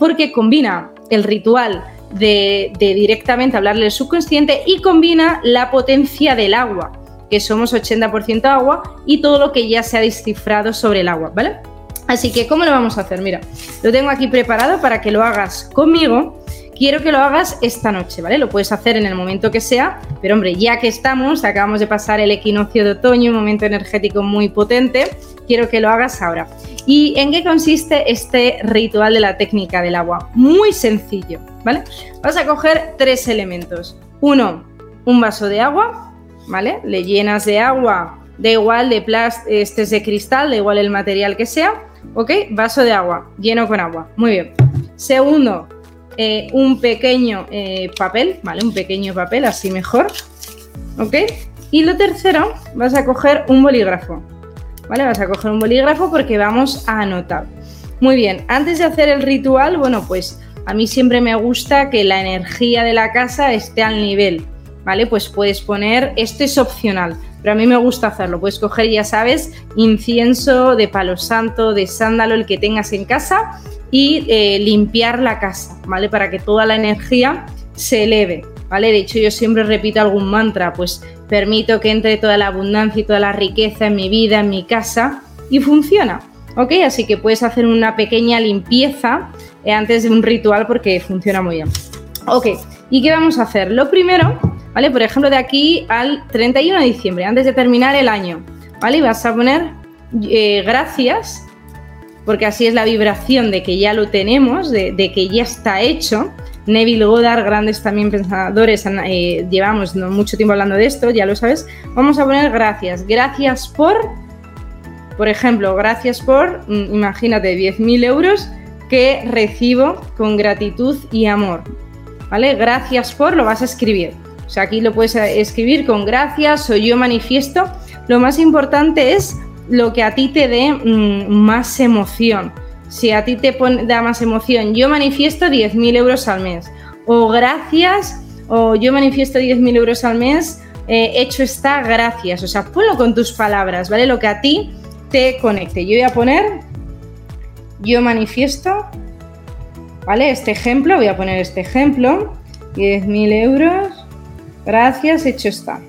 porque combina el ritual de, de directamente hablarle al subconsciente y combina la potencia del agua, que somos 80% agua, y todo lo que ya se ha descifrado sobre el agua, ¿vale? Así que, ¿cómo lo vamos a hacer? Mira, lo tengo aquí preparado para que lo hagas conmigo. Quiero que lo hagas esta noche, ¿vale? Lo puedes hacer en el momento que sea, pero hombre, ya que estamos, acabamos de pasar el equinoccio de otoño, un momento energético muy potente, quiero que lo hagas ahora. ¿Y en qué consiste este ritual de la técnica del agua? Muy sencillo, ¿vale? Vas a coger tres elementos. Uno, un vaso de agua, ¿vale? Le llenas de agua, da igual de plástico, este es de cristal, da igual el material que sea ¿ok? Vaso de agua, lleno con agua. Muy bien. Segundo, eh, un pequeño eh, papel, ¿vale? Un pequeño papel, así mejor, ¿ok? Y lo tercero, vas a coger un bolígrafo, ¿vale? Vas a coger un bolígrafo porque vamos a anotar. Muy bien, antes de hacer el ritual, bueno, pues a mí siempre me gusta que la energía de la casa esté al nivel, ¿vale? Pues puedes poner, esto es opcional, pero a mí me gusta hacerlo. Puedes coger, ya sabes, incienso de palo santo, de sándalo, el que tengas en casa y eh, limpiar la casa, ¿vale? Para que toda la energía se eleve, ¿vale? De hecho, yo siempre repito algún mantra, pues permito que entre toda la abundancia y toda la riqueza en mi vida, en mi casa y funciona. ¿Ok? Así que puedes hacer una pequeña limpieza eh, antes de un ritual porque funciona muy bien. Ok, ¿y qué vamos a hacer? Lo primero ¿vale? Por ejemplo, de aquí al 31 de diciembre, antes de terminar el año, ¿vale? Y vas a poner eh, gracias, porque así es la vibración de que ya lo tenemos, de, que ya está hecho. Neville Goddard, grandes también pensadores, eh, llevamos mucho tiempo hablando de esto, ya lo sabes. Vamos a poner gracias. Gracias por, por ejemplo, gracias por, mm, imagínate, 10.000 euros que recibo con gratitud y amor. ¿Vale? Gracias por, lo vas a escribir. O sea, aquí lo puedes escribir con gracias o yo manifiesto. Lo más importante es lo que a ti te dé mm, más emoción. Si a ti te da más emoción, yo manifiesto 10.000 euros al mes. O gracias, o yo manifiesto 10.000 euros al mes, eh, hecho está, gracias. O sea, ponlo con tus palabras, ¿vale? Lo que a ti te conecte. Yo voy a poner, yo manifiesto, ¿vale? Este ejemplo, voy a poner este ejemplo, 10.000 euros Gracias, hecho está.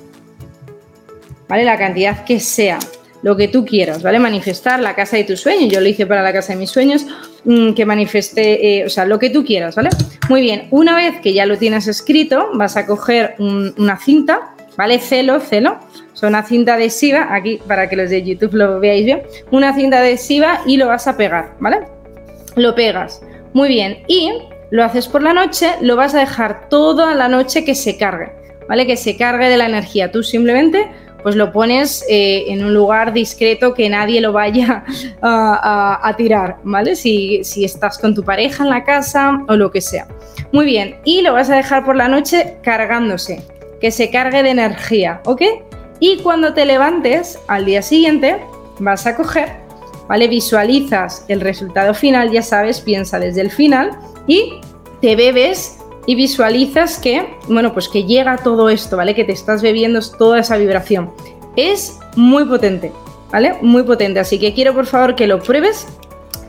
¿Vale? La cantidad que sea, lo que tú quieras, ¿vale? Manifestar la casa de tus sueños. Yo lo hice para la casa de mis sueños, mm, que manifesté, eh, o sea, lo que tú quieras, ¿vale? Muy bien, una vez que ya lo tienes escrito, vas a coger una cinta, ¿vale? Celo, celo. O una cinta adhesiva, aquí para que los de YouTube lo veáis bien, una cinta adhesiva y lo vas a pegar, ¿vale? Lo pegas. Muy bien, y lo haces por la noche, lo vas a dejar toda la noche que se cargue. ¿Vale? Que se cargue de la energía. Tú simplemente pues lo pones eh, en un lugar discreto que nadie lo vaya a, tirar, ¿vale? Si, si, estás con tu pareja en la casa o lo que sea. Muy bien, y lo vas a dejar por la noche cargándose, que se cargue de energía, ¿ok? Y cuando te levantes al día siguiente, vas a coger, ¿vale? Visualizas el resultado final, ya sabes, piensa desde el final y te bebes y visualizas que, bueno, pues que llega todo esto, ¿vale? Que te estás bebiendo toda esa vibración. Es muy potente, ¿vale? Muy potente. Así que quiero por favor que lo pruebes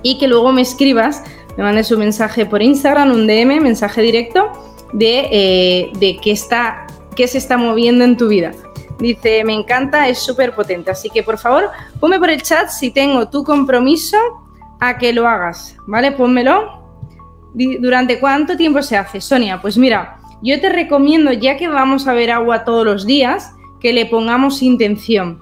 y que luego me escribas, me mandes un mensaje por Instagram, un DM, mensaje directo de, eh, de qué, está, qué se está moviendo en tu vida. Dice, me encanta, es súper potente. Así que por favor, ponme por el chat si tengo tu compromiso a que lo hagas, ¿vale? Pónmelo ¿Durante cuánto tiempo se hace? Sonia, pues mira, yo te recomiendo, ya que vamos a ver agua todos los días, que le pongamos intención,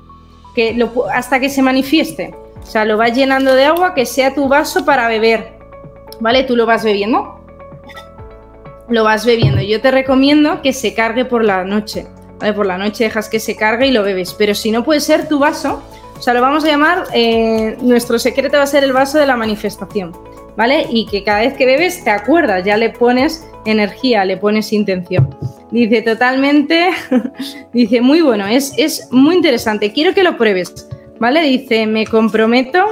que hasta que se manifieste. O sea, lo vas llenando de agua que sea tu vaso para beber. ¿Vale? Tú lo vas bebiendo. Lo vas bebiendo. Yo te recomiendo que se cargue por la noche. Por la noche dejas que se cargue y lo bebes. Pero si no puede ser tu vaso, o sea, lo vamos a llamar, eh, nuestro secreto va a ser el vaso de la manifestación. ¿Vale? Y que cada vez que bebes te acuerdas, ya le pones energía, le pones intención. Dice totalmente, dice muy bueno, es, es muy interesante, quiero que lo pruebes, ¿vale? Dice, me comprometo,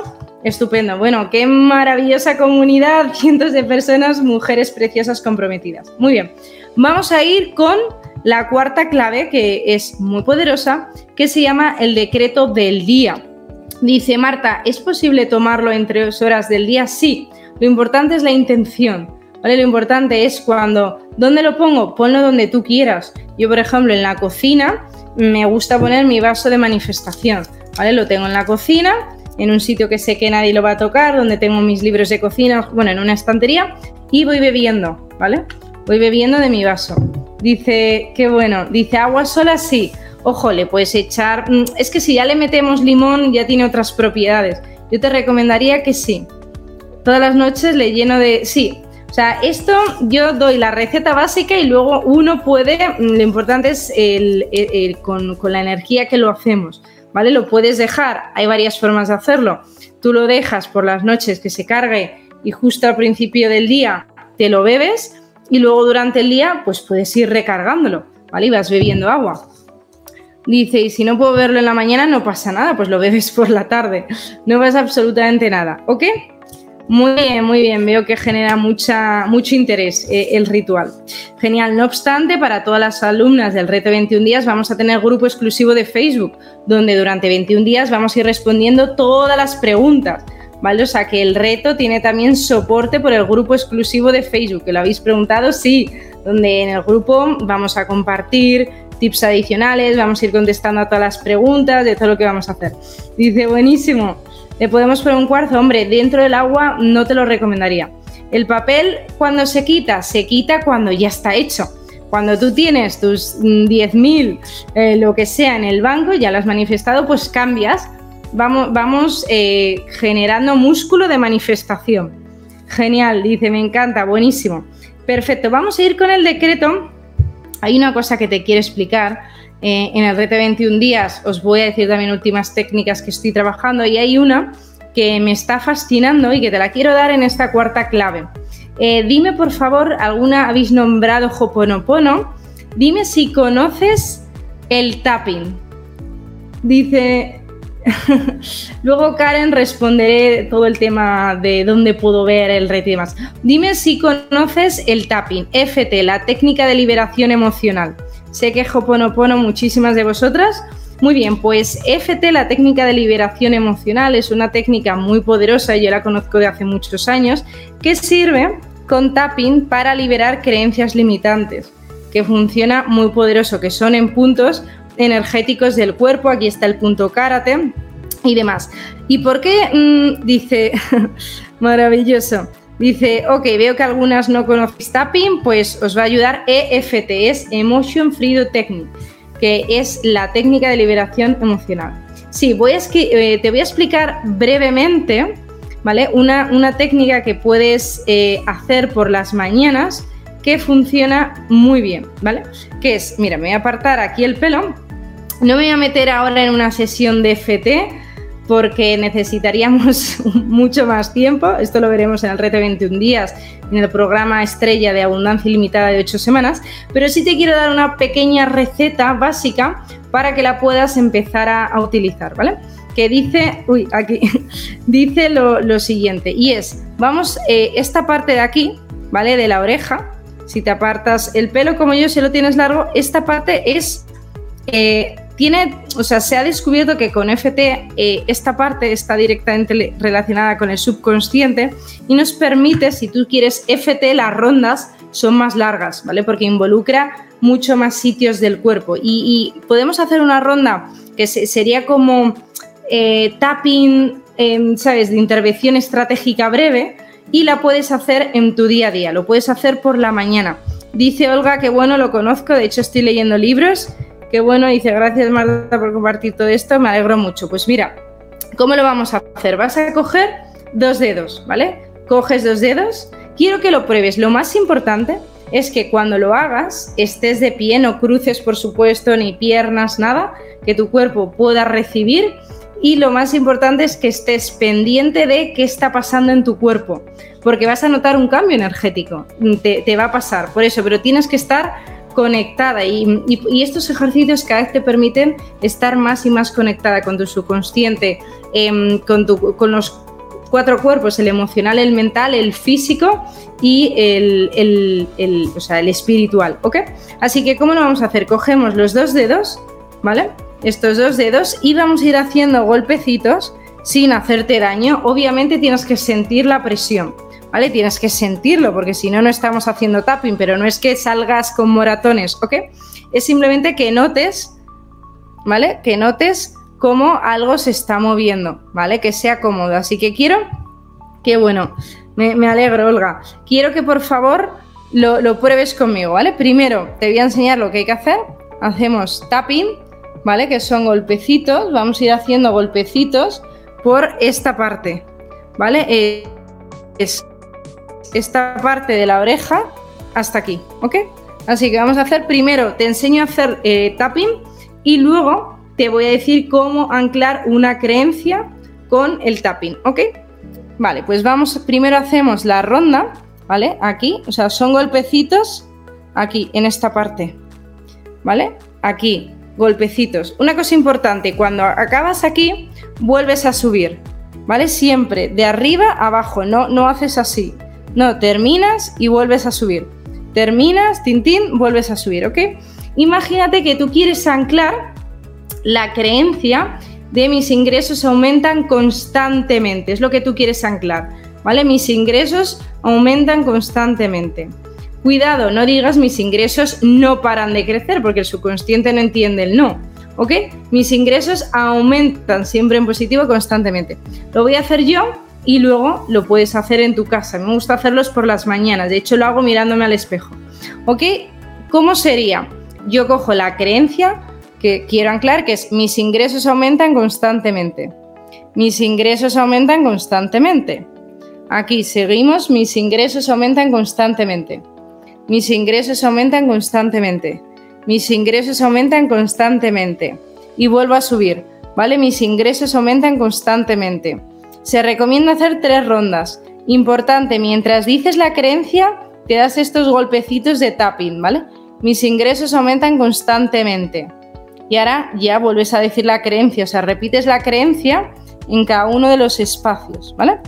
estupendo, bueno, qué maravillosa comunidad, cientos de personas, mujeres preciosas comprometidas. Muy bien, vamos a ir con la cuarta clave que es muy poderosa, que se llama el decreto del día. Dice Marta, ¿es posible tomarlo entre dos horas del día? Sí, lo importante es la intención. ¿vale? Lo importante es cuando, ¿dónde lo pongo? Ponlo donde tú quieras. Yo, por ejemplo, en la cocina me gusta poner mi vaso de manifestación, ¿vale? Lo tengo en la cocina, en un sitio que sé que nadie lo va a tocar, donde tengo mis libros de cocina, bueno, en una estantería, y voy bebiendo, ¿vale? Voy bebiendo de mi vaso. Dice, qué bueno, dice agua sola, sí. Ojo, le puedes echar, mm, es que si ya le metemos limón ya tiene otras propiedades. Yo te recomendaría que sí. Todas las noches le lleno de, sí, o sea, esto yo doy la receta básica y luego uno puede, mm, lo importante es el, con, la energía que lo hacemos, ¿vale? Lo puedes dejar, hay varias formas de hacerlo. Tú lo dejas por las noches que se cargue y justo al principio del día te lo bebes y luego durante el día pues puedes ir recargándolo, ¿vale? Y vas bebiendo agua. Dice, y si no puedo verlo en la mañana no pasa nada, pues lo bebes por la tarde, no pasa absolutamente nada, ¿ok? Muy bien, muy bien. Veo que genera mucha, mucho interés eh, el ritual. Genial. No obstante, para todas las alumnas del reto 21 días vamos a tener grupo exclusivo de Facebook, donde durante 21 días vamos a ir respondiendo todas las preguntas. ¿Vale? O sea que el reto tiene también soporte por el grupo exclusivo de Facebook, que lo habéis preguntado, sí, donde en el grupo vamos a compartir tips adicionales, vamos a ir contestando a todas las preguntas de todo lo que vamos a hacer. Dice, buenísimo. Le podemos poner un cuarzo, hombre, dentro del agua no te lo recomendaría. El papel, cuando se quita, se quita cuando ya está hecho. Cuando tú tienes tus 10.000, eh, lo que sea, en el banco, ya lo has manifestado, pues cambias. Vamos, vamos eh, generando músculo de manifestación. Genial, dice, me encanta, buenísimo. Perfecto, vamos a ir con el decreto. Hay una cosa que te quiero explicar eh, en el reto de 21 días os voy a decir también últimas técnicas que estoy trabajando y hay una que me está fascinando y que te la quiero dar en esta cuarta clave. Eh, dime por favor, alguna habéis nombrado Hoponopono, dime si conoces el tapping. Dice, luego Karen responderé todo el tema de dónde puedo ver el reto y demás. Dime si conoces el tapping, FT, la técnica de liberación emocional. Sé que Hoponopono muchísimas de vosotras. Muy bien, pues FT, la técnica de liberación emocional, es una técnica muy poderosa, yo la conozco de hace muchos años, que sirve con tapping para liberar creencias limitantes, que funciona muy poderoso, que son en puntos energéticos del cuerpo, aquí está el punto karate y demás. ¿Y por qué? Mm, dice, maravilloso. Dice, ok, veo que algunas no conocéis tapping, pues os va a ayudar EFT, es Emotion Freedom Technique, que es la técnica de liberación emocional. Sí, voy a eh, te voy a explicar brevemente, ¿vale? Una, una técnica que puedes eh, hacer por las mañanas que funciona muy bien, ¿vale? Que es, mira, me voy a apartar aquí el pelo, no me voy a meter ahora en una sesión de FT, porque necesitaríamos mucho más tiempo. Esto lo veremos en el reto 21 días, en el programa estrella de abundancia ilimitada de 8 semanas, pero sí te quiero dar una pequeña receta básica para que la puedas empezar a, utilizar, ¿vale? Que dice, uy, aquí, dice lo, siguiente, y es, vamos, eh, esta parte de aquí, ¿vale? De la oreja, si te apartas el pelo como yo, si lo tienes largo, esta parte es eh, tiene, o sea, se ha descubierto que con FT eh, esta parte está directamente relacionada con el subconsciente y nos permite, si tú quieres FT, las rondas son más largas, ¿vale? Porque involucra mucho más sitios del cuerpo. Y, podemos hacer una ronda que sería como eh, tapping, em, ¿sabes?, de intervención estratégica breve y la puedes hacer en tu día a día, lo puedes hacer por la mañana. Dice Olga que bueno, lo conozco, de hecho estoy leyendo libros Qué bueno, dice, gracias Marta por compartir todo esto, me alegro mucho. Pues mira, ¿Cómo lo vamos a hacer? Vas a coger dos dedos, ¿vale? Coges dos dedos. Quiero que lo pruebes. Lo más importante es que cuando lo hagas estés de pie, no cruces por supuesto ni piernas, nada, que tu cuerpo pueda recibir y lo más importante es que estés pendiente de qué está pasando en tu cuerpo, porque vas a notar un cambio energético, te, va a pasar por eso, pero tienes que estar conectada y, estos ejercicios cada vez te permiten estar más y más conectada con tu subconsciente, em, con, con los cuatro cuerpos, el emocional, el mental, el físico y el, el, el, espiritual, ¿ok? Así que, ¿cómo lo vamos a hacer? Cogemos los dos dedos, ¿vale? Estos dos dedos y vamos a ir haciendo golpecitos sin hacerte daño. Obviamente tienes que sentir la presión, ¿vale? Tienes que sentirlo porque si no, no estamos haciendo tapping, pero no es que salgas con moratones, ¿ok? Es simplemente que notes, ¿vale? Que notes cómo algo se está moviendo, ¿vale? Que sea cómodo. Así que quiero que, bueno, me, alegro, Olga. Quiero que por favor lo, pruebes conmigo, ¿vale? Primero te voy a enseñar lo que hay que hacer. Hacemos tapping, ¿vale? Que son golpecitos. Vamos a ir haciendo golpecitos por esta parte, ¿vale? Eh, es esta parte de la oreja hasta aquí, ¿ok? Así que vamos a hacer primero, te enseño a hacer eh, tapping y luego te voy a decir cómo anclar una creencia con el tapping, ¿ok? Vale, pues vamos, primero hacemos la ronda, ¿vale? Aquí, o sea, son golpecitos aquí, en esta parte, ¿vale? Aquí, golpecitos. Una cosa importante, cuando acabas aquí, vuelves a subir, ¿vale? Siempre de arriba a abajo, no, no haces así. No, terminas y vuelves a subir. Terminas, tintín, vuelves a subir, ¿ok? Imagínate que tú quieres anclar la creencia de mis ingresos aumentan constantemente, es lo que tú quieres anclar, ¿vale? Mis ingresos aumentan constantemente. Cuidado, no digas mis ingresos no paran de crecer porque el subconsciente no entiende el no, ¿ok? Mis ingresos aumentan siempre en positivo constantemente. Lo voy a hacer yo y luego lo puedes hacer en tu casa. Me gusta hacerlos por las mañanas, de hecho lo hago mirándome al espejo, ¿ok? ¿Cómo sería? Yo cojo la creencia, que quiero anclar, que es mis ingresos aumentan constantemente. Mis ingresos aumentan constantemente. Aquí seguimos, mis ingresos aumentan constantemente. Mis ingresos aumentan constantemente. Mis ingresos aumentan constantemente. Y vuelvo a subir, ¿vale? Mis ingresos aumentan constantemente. Se recomienda hacer tres rondas. Importante, mientras dices la creencia, te das estos golpecitos de tapping, ¿vale? Mis ingresos aumentan constantemente y ahora ya vuelves a decir la creencia, o sea, repites la creencia en cada uno de los espacios, ¿vale?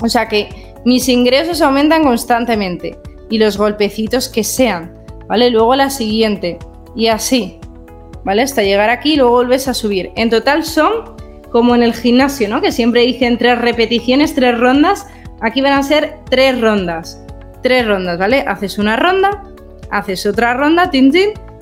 O sea que mis ingresos aumentan constantemente y los golpecitos que sean, ¿vale? Luego la siguiente y así, ¿vale? Hasta llegar aquí y luego vuelves a subir. En total son como en el gimnasio, ¿no? Que siempre dicen tres repeticiones, tres rondas. Aquí van a ser tres rondas. Tres rondas, ¿vale? Haces una ronda, haces otra ronda, tin,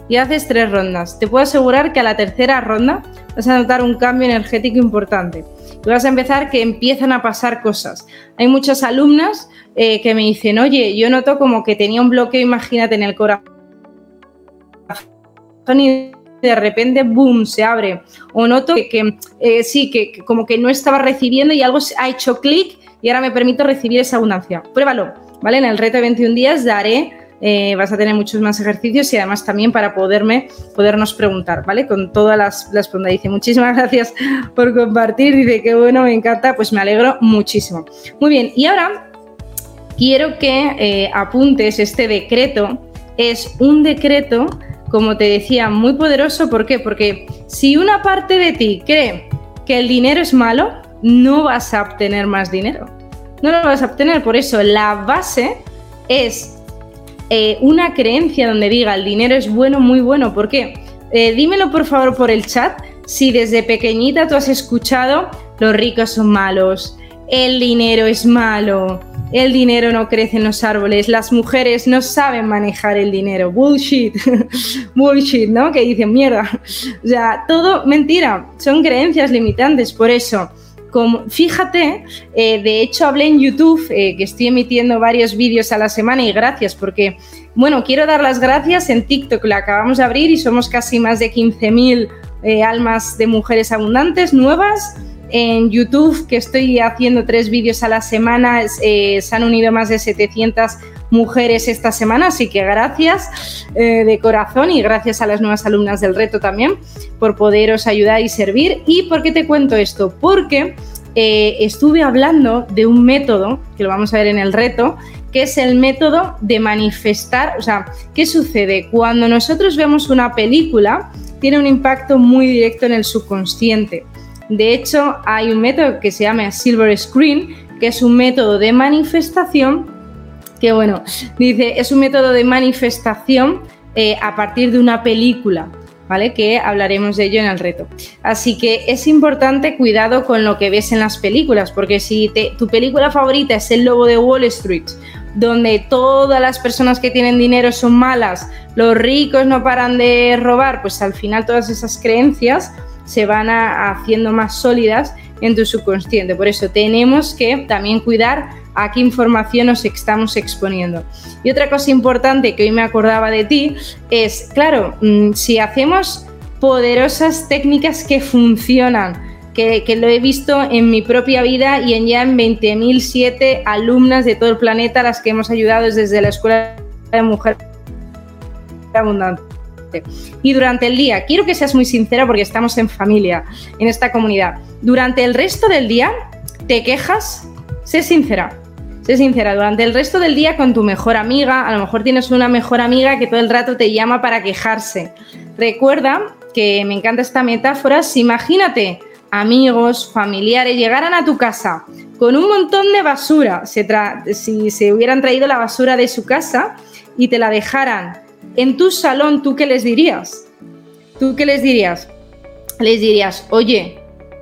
y haces tres rondas. Te puedo asegurar que a la tercera ronda vas a notar un cambio energético importante. Y vas a empezar que empiezan a pasar cosas. Hay muchas alumnas eh, que me dicen, oye, yo noto como que tenía un bloqueo, imagínate, en el corazón de repente, boom, se abre. O noto que, eh, sí, que, como que no estaba recibiendo y algo ha hecho clic y ahora me permito recibir esa abundancia. Pruébalo, ¿vale? En el reto de 21 días daré eh, vas a tener muchos más ejercicios y además también para poderme, podernos preguntar, ¿vale? Con todas las, las preguntas. Dice, muchísimas gracias por compartir, dice, qué bueno, me encanta, pues me alegro muchísimo. Muy bien, y ahora quiero que eh, apuntes este decreto. Es un decreto, como te decía, muy poderoso. ¿Por qué? Porque si una parte de ti cree que el dinero es malo, no vas a obtener más dinero. No lo vas a obtener. Por eso la base es eh, una creencia donde diga el dinero es bueno, muy bueno. ¿Por qué? Eh, dímelo por favor por el chat si desde pequeñita tú has escuchado los ricos son malos, el dinero es malo, el dinero no crece en los árboles, las mujeres no saben manejar el dinero. Bullshit, bullshit, ¿no? Que dicen mierda. O sea, todo mentira, son creencias limitantes. Por eso, fíjate, eh, de hecho hablé en YouTube, eh, que estoy emitiendo varios vídeos a la semana y gracias porque, bueno, quiero dar las gracias en TikTok, la acabamos de abrir y somos casi más de 15.000 eh, almas de mujeres abundantes nuevas. En YouTube, que estoy haciendo tres vídeos a la semana, eh, se han unido más de 700 mujeres esta semana, así que gracias eh, de corazón y gracias a las nuevas alumnas del reto también por poderos ayudar y servir. ¿Y por qué te cuento esto? Porque eh, estuve hablando de un método, que lo vamos a ver en el reto, que es el método de manifestar, o sea, ¿qué sucede? Cuando nosotros vemos una película, tiene un impacto muy directo en el subconsciente. De hecho, hay un método que se llama Silver Screen, que es un método de manifestación, que bueno, dice, es un método de manifestación eh, a partir de una película. ¿Vale? Que hablaremos de ello en el reto. Así que es importante cuidado con lo que ves en las películas, porque si tu película favorita es El Lobo de Wall Street donde todas las personas que tienen dinero son malas, los ricos no paran de robar, pues al final todas esas creencias se van haciendo más sólidas en tu subconsciente. Por eso tenemos que también cuidar a qué información nos estamos exponiendo. Y otra cosa importante que hoy me acordaba de ti es, claro, mm, si hacemos poderosas técnicas que funcionan, que, lo he visto en mi propia vida y en ya en 20.007 alumnas de todo el planeta a las que hemos ayudado desde la Escuela de Mujer Abundante. Y durante el día, quiero que seas muy sincera porque estamos en familia, en esta comunidad. Durante el resto del día, ¿te quejas? Sé sincera. Sé sincera, durante el resto del día con tu mejor amiga, a lo mejor tienes una mejor amiga que todo el rato te llama para quejarse. Recuerda que me encanta esta metáfora, si imagínate amigos, familiares llegaran a tu casa con un montón de basura, si se hubieran traído la basura de su casa y te la dejaran en tu salón, ¿tú qué les dirías? ¿Tú qué les dirías? Les dirías, oye,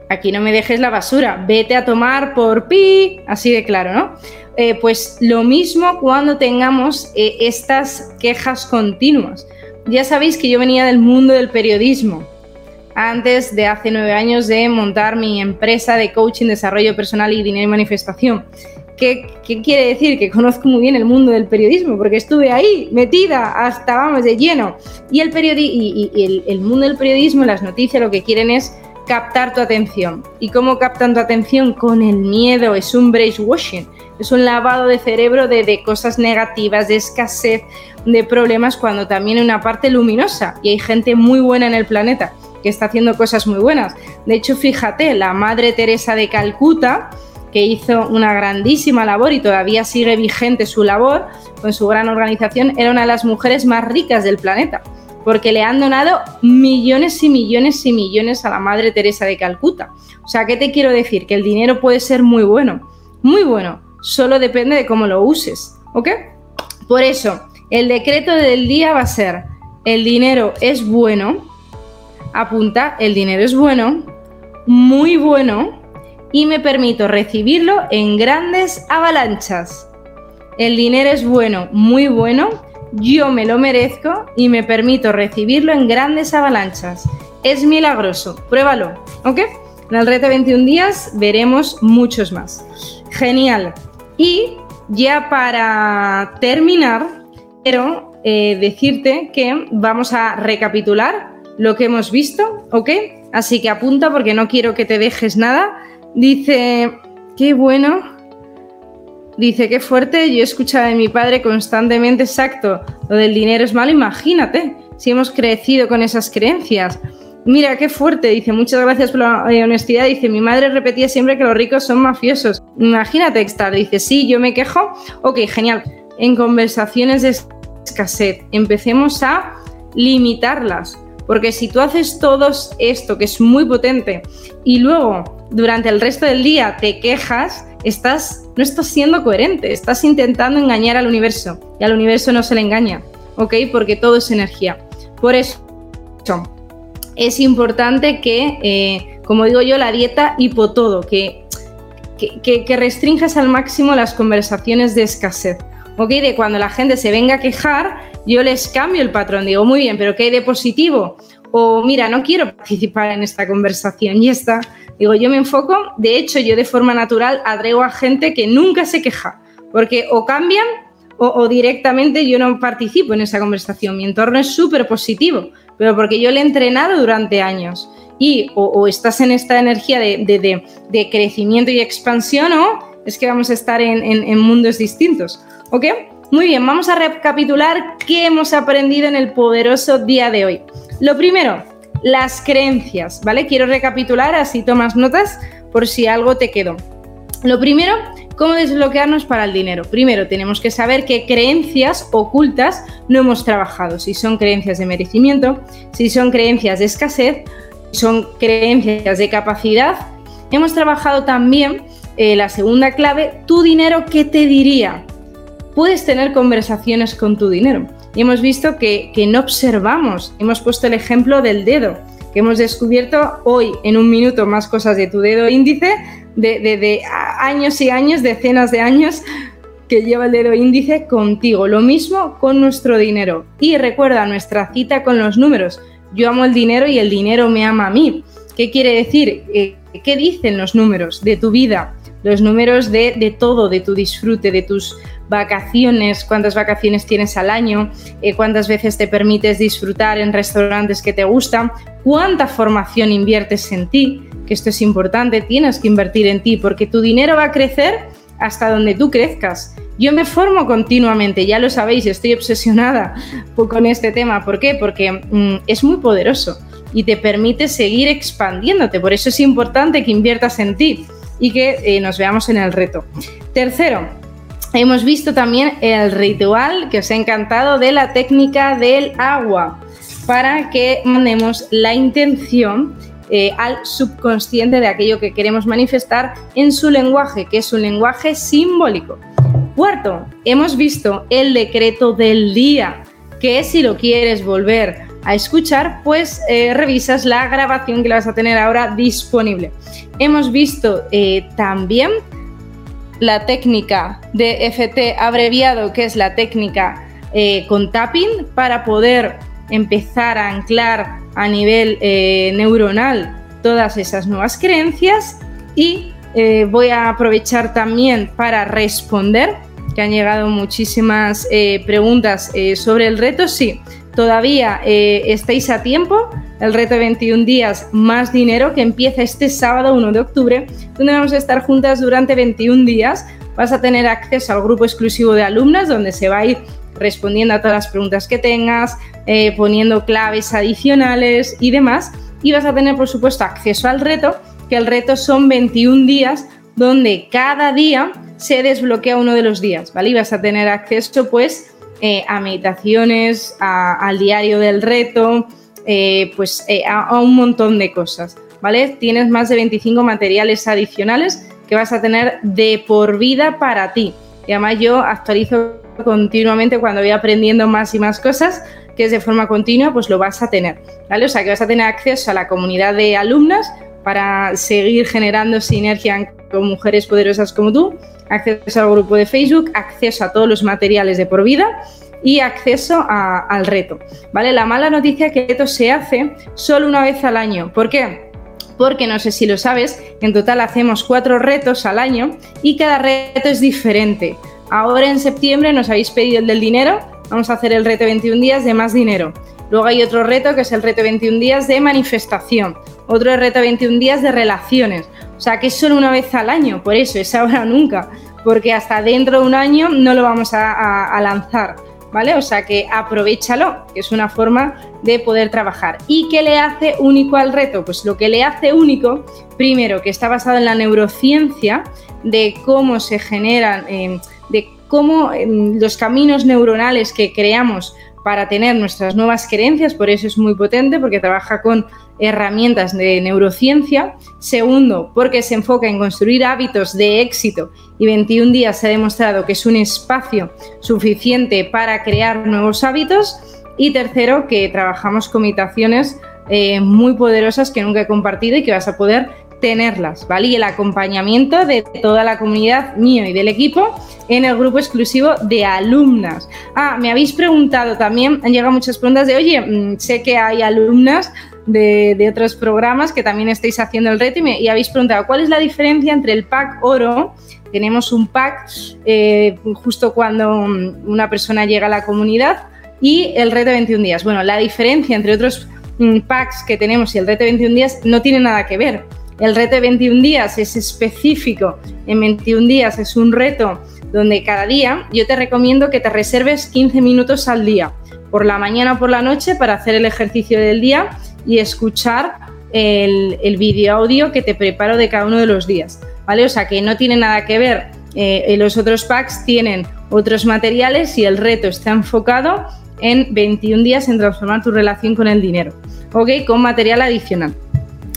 aquí no me dejes la basura, vete a tomar por pi, así de claro, ¿no? Eh, pues lo mismo cuando tengamos eh, estas quejas continuas. Ya sabéis que yo venía del mundo del periodismo antes de hace nueve años de montar mi empresa de coaching, desarrollo personal y dinero y manifestación. ¿Qué, quiere decir? Que conozco muy bien el mundo del periodismo, porque estuve ahí, metida, hasta vamos, de lleno. Y el, y, y el, mundo del periodismo, las noticias, lo que quieren es captar tu atención. ¿Y cómo captan tu atención? Con el miedo, es un brainwashing, es un lavado de cerebro de, de, cosas negativas, de escasez, de problemas, cuando también hay una parte luminosa y hay gente muy buena en el planeta que está haciendo cosas muy buenas. De hecho, fíjate, la Madre Teresa de Calcuta, que hizo una grandísima labor y todavía sigue vigente su labor con su gran organización, era una de las mujeres más ricas del planeta, porque le han donado millones y millones y millones a la Madre Teresa de Calcuta. O sea, ¿qué te quiero decir? Que el dinero puede ser muy bueno, muy bueno, solo depende de cómo lo uses, ¿ok? Por eso, el decreto del día va a ser, el dinero es bueno, apunta, el dinero es bueno, muy bueno, y me permito recibirlo en grandes avalanchas. El dinero es bueno, muy bueno, yo me lo merezco y me permito recibirlo en grandes avalanchas. Es milagroso, pruébalo, ¿ok? En el reto 21 días veremos muchos más. Genial. Y ya para terminar, quiero eh, decirte que vamos a recapitular lo que hemos visto, ¿ok? Así que apunta porque no quiero que te dejes nada. Dice, qué bueno. Dice, qué fuerte. Yo he escuchado de mi padre constantemente, exacto, lo del dinero es malo. Imagínate si hemos crecido con esas creencias. Mira, qué fuerte. Dice, muchas gracias por la eh, honestidad. Dice, mi madre repetía siempre que los ricos son mafiosos. Imagínate, estar. Dice, sí, yo me quejo. Ok, genial. En conversaciones de escasez, empecemos a limitarlas. Porque si tú haces todo esto, que es muy potente, y luego durante el resto del día te quejas, estás, no estás siendo coherente, estás intentando engañar al universo. Y al universo no se le engaña, ¿ok? Porque todo es energía. Por eso es importante que, eh, como digo yo, la dieta hipotodo, que, que, que restringas al máximo las conversaciones de escasez. ¿ok? De cuando la gente se venga a quejar, yo les cambio el patrón, digo, muy bien, pero ¿qué hay de positivo? O mira, no quiero participar en esta conversación y está. Digo, yo me enfoco, de hecho, yo de forma natural atraigo a gente que nunca se queja, porque o cambian o, directamente yo no participo en esa conversación. Mi entorno es súper positivo, pero porque yo le he entrenado durante años. y o, estás en esta energía de, crecimiento y expansión o es que vamos a estar en, mundos distintos. ¿Ok? Muy bien, vamos a recapitular qué hemos aprendido en el poderoso día de hoy. Lo primero, las creencias, ¿vale? Quiero recapitular, así tomas notas por si algo te quedó. Lo primero, ¿cómo desbloquearnos para el dinero? Primero, tenemos que saber qué creencias ocultas no hemos trabajado. Si son creencias de merecimiento, si son creencias de escasez, si son creencias de capacidad. Hemos trabajado también eh, la segunda clave, tu dinero, ¿qué te diría? Puedes tener conversaciones con tu dinero. Y hemos visto que, que no observamos. Hemos puesto el ejemplo del dedo que hemos descubierto hoy en un minuto más cosas de tu dedo índice, de, años y años, decenas de años que lleva el dedo índice contigo. Lo mismo con nuestro dinero. Y recuerda nuestra cita con los números. Yo amo el dinero y el dinero me ama a mí. ¿Qué quiere decir? Eh, ¿Qué dicen los números de tu vida? Los números de, de todo, de tu disfrute, de tus vacaciones, cuántas vacaciones tienes al año, eh, cuántas veces te permites disfrutar en restaurantes que te gustan, cuánta formación inviertes en ti, que esto es importante, tienes que invertir en ti porque tu dinero va a crecer hasta donde tú crezcas. Yo me formo continuamente, ya lo sabéis, estoy obsesionada con este tema. ¿Por qué? Porque mm, es muy poderoso y te permite seguir expandiéndote. Por eso es importante que inviertas en ti y que eh, nos veamos en el reto. Tercero, Hemos visto también el ritual que os ha encantado de la técnica del agua para que mandemos la intención eh, al subconsciente de aquello que queremos manifestar en su lenguaje, que es un lenguaje simbólico. Cuarto, hemos visto el decreto del día, que si lo quieres volver a escuchar, pues eh, revisas la grabación que la vas a tener ahora disponible. Hemos visto eh, también la técnica de FT abreviado, que es la técnica eh, con tapping, para poder empezar a anclar a nivel neuronal todas esas nuevas creencias. Y voy a aprovechar también para responder, que han llegado muchísimas preguntas sobre el reto. Sí, todavía estáis a tiempo el reto de 21 días más dinero que empieza este sábado 1 de octubre, donde vamos a estar juntas durante 21 días. Vas a tener acceso al grupo exclusivo de alumnas donde se va a ir respondiendo a todas las preguntas que tengas, eh, poniendo claves adicionales y demás. Y vas a tener, por supuesto, acceso al reto, que el reto son 21 días donde cada día se desbloquea uno de los días, ¿vale? Y vas a tener acceso, pues, eh, a meditaciones, al diario del reto, eh, pues, eh, a, un montón de cosas, ¿vale? Tienes más de 25 materiales adicionales que vas a tener de por vida para ti. Y además yo actualizo continuamente cuando voy aprendiendo más y más cosas, que es de forma continua, pues lo vas a tener, ¿vale? O sea, que vas a tener acceso a la comunidad de alumnas para seguir generando sinergia con mujeres poderosas como tú, acceso al grupo de Facebook, acceso a todos los materiales de por vida y acceso al reto. ¿vale? La mala noticia es que el reto se hace solo una vez al año. ¿Por qué? Porque no sé si lo sabes, en total hacemos cuatro retos al año y cada reto es diferente. Ahora en septiembre nos habéis pedido el del dinero, vamos a hacer el reto 21 días de más dinero. Luego hay otro reto que es el reto 21 días de manifestación, otro reto 21 días de relaciones. O sea que es solo una vez al año, por eso es ahora o nunca, porque hasta dentro de un año no lo vamos a lanzar. ¿vale? O sea que aprovechalo, que es una forma de poder trabajar. ¿Y qué le hace único al reto? Pues lo que le hace único, primero, que está basado en la neurociencia, de cómo se generan, eh, de cómo eh, los caminos neuronales que creamos para tener nuestras nuevas creencias, por eso es muy potente, porque trabaja con herramientas de neurociencia. Segundo, porque se enfoca en construir hábitos de éxito y 21 días se ha demostrado que es un espacio suficiente para crear nuevos hábitos. Y tercero, que trabajamos con meditaciones eh, muy poderosas que nunca he compartido y que vas a poder tenerlas, ¿vale? Y el acompañamiento de toda la comunidad mío y del equipo en el grupo exclusivo de alumnas. Ah, me habéis preguntado también, han llegado muchas preguntas de, oye, mm, sé que hay alumnas de, otros programas que también estáis haciendo el reto y, habéis preguntado cuál es la diferencia entre el pack oro. Tenemos un pack eh, justo cuando una persona llega a la comunidad y el reto de 21 días. Bueno, la diferencia entre otros mm, packs que tenemos y el reto de 21 días no tiene nada que ver. El reto de 21 días es específico, en 21 días es un reto donde cada día yo te recomiendo que te reserves 15 minutos al día, por la mañana o por la noche, para hacer el ejercicio del día y escuchar el, el vídeo audio que te preparo de cada uno de los días. ¿Vale? O sea que no tiene nada que ver. Eh, los otros packs tienen otros materiales y el reto está enfocado en 21 días en transformar tu relación con el dinero. ¿Ok? Con material adicional.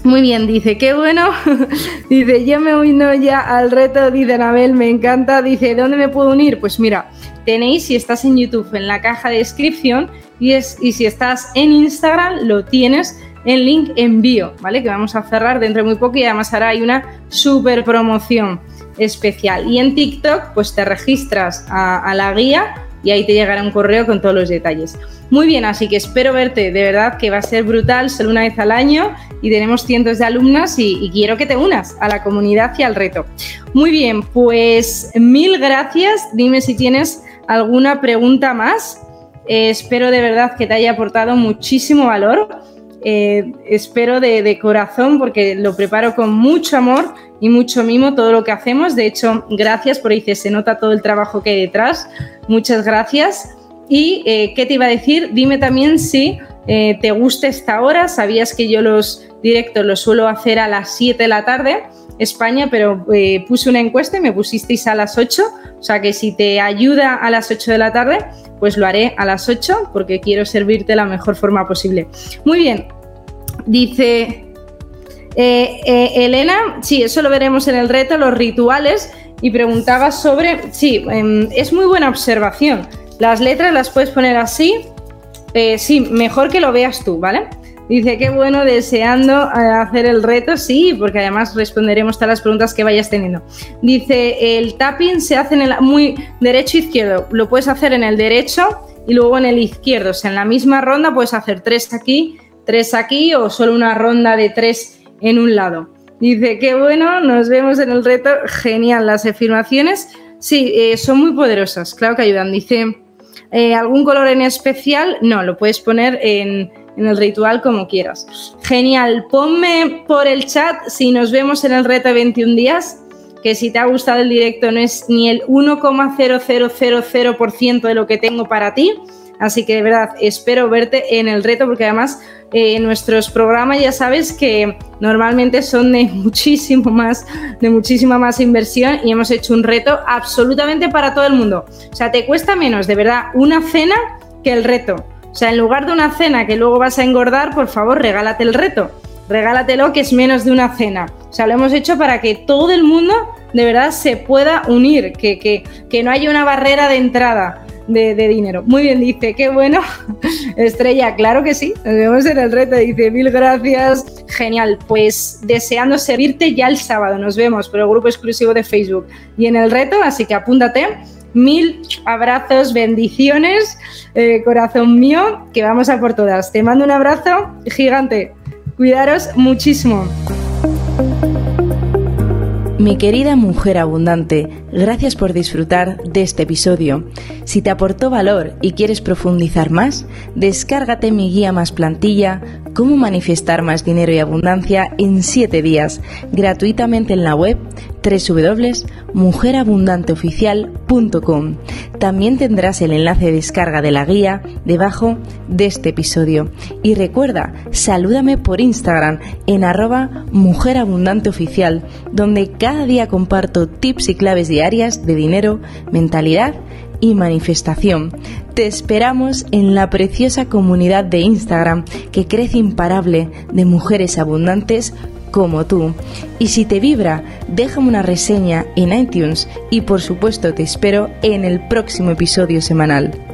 Muy bien, dice, qué bueno. dice, yo me uno ya al reto, dice Anabel, me encanta. Dice, ¿dónde me puedo unir? Pues mira, tenéis, si estás en YouTube, en la caja de descripción y, es, y si estás en Instagram, lo tienes en link envío, ¿vale? Que vamos a cerrar dentro de muy poco y además ahora hay una super promoción especial. Y en TikTok, pues te registras a la guía y ahí te llegará un correo con todos los detalles. Muy bien, así que espero verte, de verdad que va a ser brutal, solo una vez al año y tenemos cientos de alumnas y, quiero que te unas a la comunidad y al reto. Muy bien, pues mil gracias, dime si tienes alguna pregunta más. Eh, espero de verdad que te haya aportado muchísimo valor. Eh, espero de, corazón porque lo preparo con mucho amor y mucho mimo todo lo que hacemos. De hecho, gracias por ahí se nota todo el trabajo que hay detrás. Muchas gracias. Y eh, qué te iba a decir, dime también si eh, te gusta esta hora. Sabías que yo los directos los suelo hacer a las 7 de la tarde, España, pero eh, puse una encuesta y me pusisteis a las 8. O sea que si te ayuda a las 8 de la tarde, pues lo haré a las 8 porque quiero servirte de la mejor forma posible. Muy bien, dice Elena, sí, eso lo veremos en el reto, los rituales. Y preguntaba sobre, sí, em, es muy buena observación. Las letras las puedes poner así. Eh, sí, mejor que lo veas tú, ¿vale? Dice, qué bueno, deseando eh, hacer el reto, sí, porque además responderemos todas las preguntas que vayas teniendo. Dice, el tapping se hace en el muy derecho-izquierdo. Lo puedes hacer en el derecho y luego en el izquierdo. O sea, en la misma ronda puedes hacer tres aquí, tres aquí o solo una ronda de tres en un lado. Dice, qué bueno, nos vemos en el reto. Genial, las afirmaciones, sí, eh, son muy poderosas, claro que ayudan. Dice, eh, ¿Algún color en especial? No, lo puedes poner en, el ritual como quieras. Genial, ponme por el chat si nos vemos en el reto de 21 días, que si te ha gustado el directo no es ni el 1,0000% de lo que tengo para ti. Así que de verdad espero verte en el reto porque además eh, nuestros programas ya sabes que normalmente son de muchísimo más, de muchísima más inversión y hemos hecho un reto absolutamente para todo el mundo. O sea, te cuesta menos de verdad una cena que el reto. O sea, en lugar de una cena que luego vas a engordar, por favor, regálate el reto. Regálatelo que es menos de una cena. O sea, lo hemos hecho para que todo el mundo de verdad se pueda unir, que, que, que no haya una barrera de entrada de, dinero. Muy bien, dice, qué bueno. Estrella, claro que sí. Nos vemos en el reto. Dice, mil gracias. Genial. Pues deseando servirte ya el sábado. Nos vemos por el grupo exclusivo de Facebook y en el reto. Así que apúntate. Mil abrazos, bendiciones, eh, corazón mío, que vamos a por todas. Te mando un abrazo gigante. Cuidaros muchísimo. Mi querida mujer abundante, gracias por disfrutar de este episodio. Si te aportó valor y quieres profundizar más, descárgate mi guía más plantilla, cómo manifestar más dinero y abundancia en 7 días, gratuitamente en la web www.mujerabundanteoficial.com. También tendrás el enlace de descarga de la guía debajo de este episodio. Y recuerda, salúdame por Instagram en arroba mujerabundanteoficial, donde cada día comparto tips y claves diarias de dinero, mentalidad y manifestación. Te esperamos en la preciosa comunidad de Instagram que crece imparable de mujeres abundantes como tú. Y si te vibra, déjame una reseña en iTunes y por supuesto te espero en el próximo episodio semanal.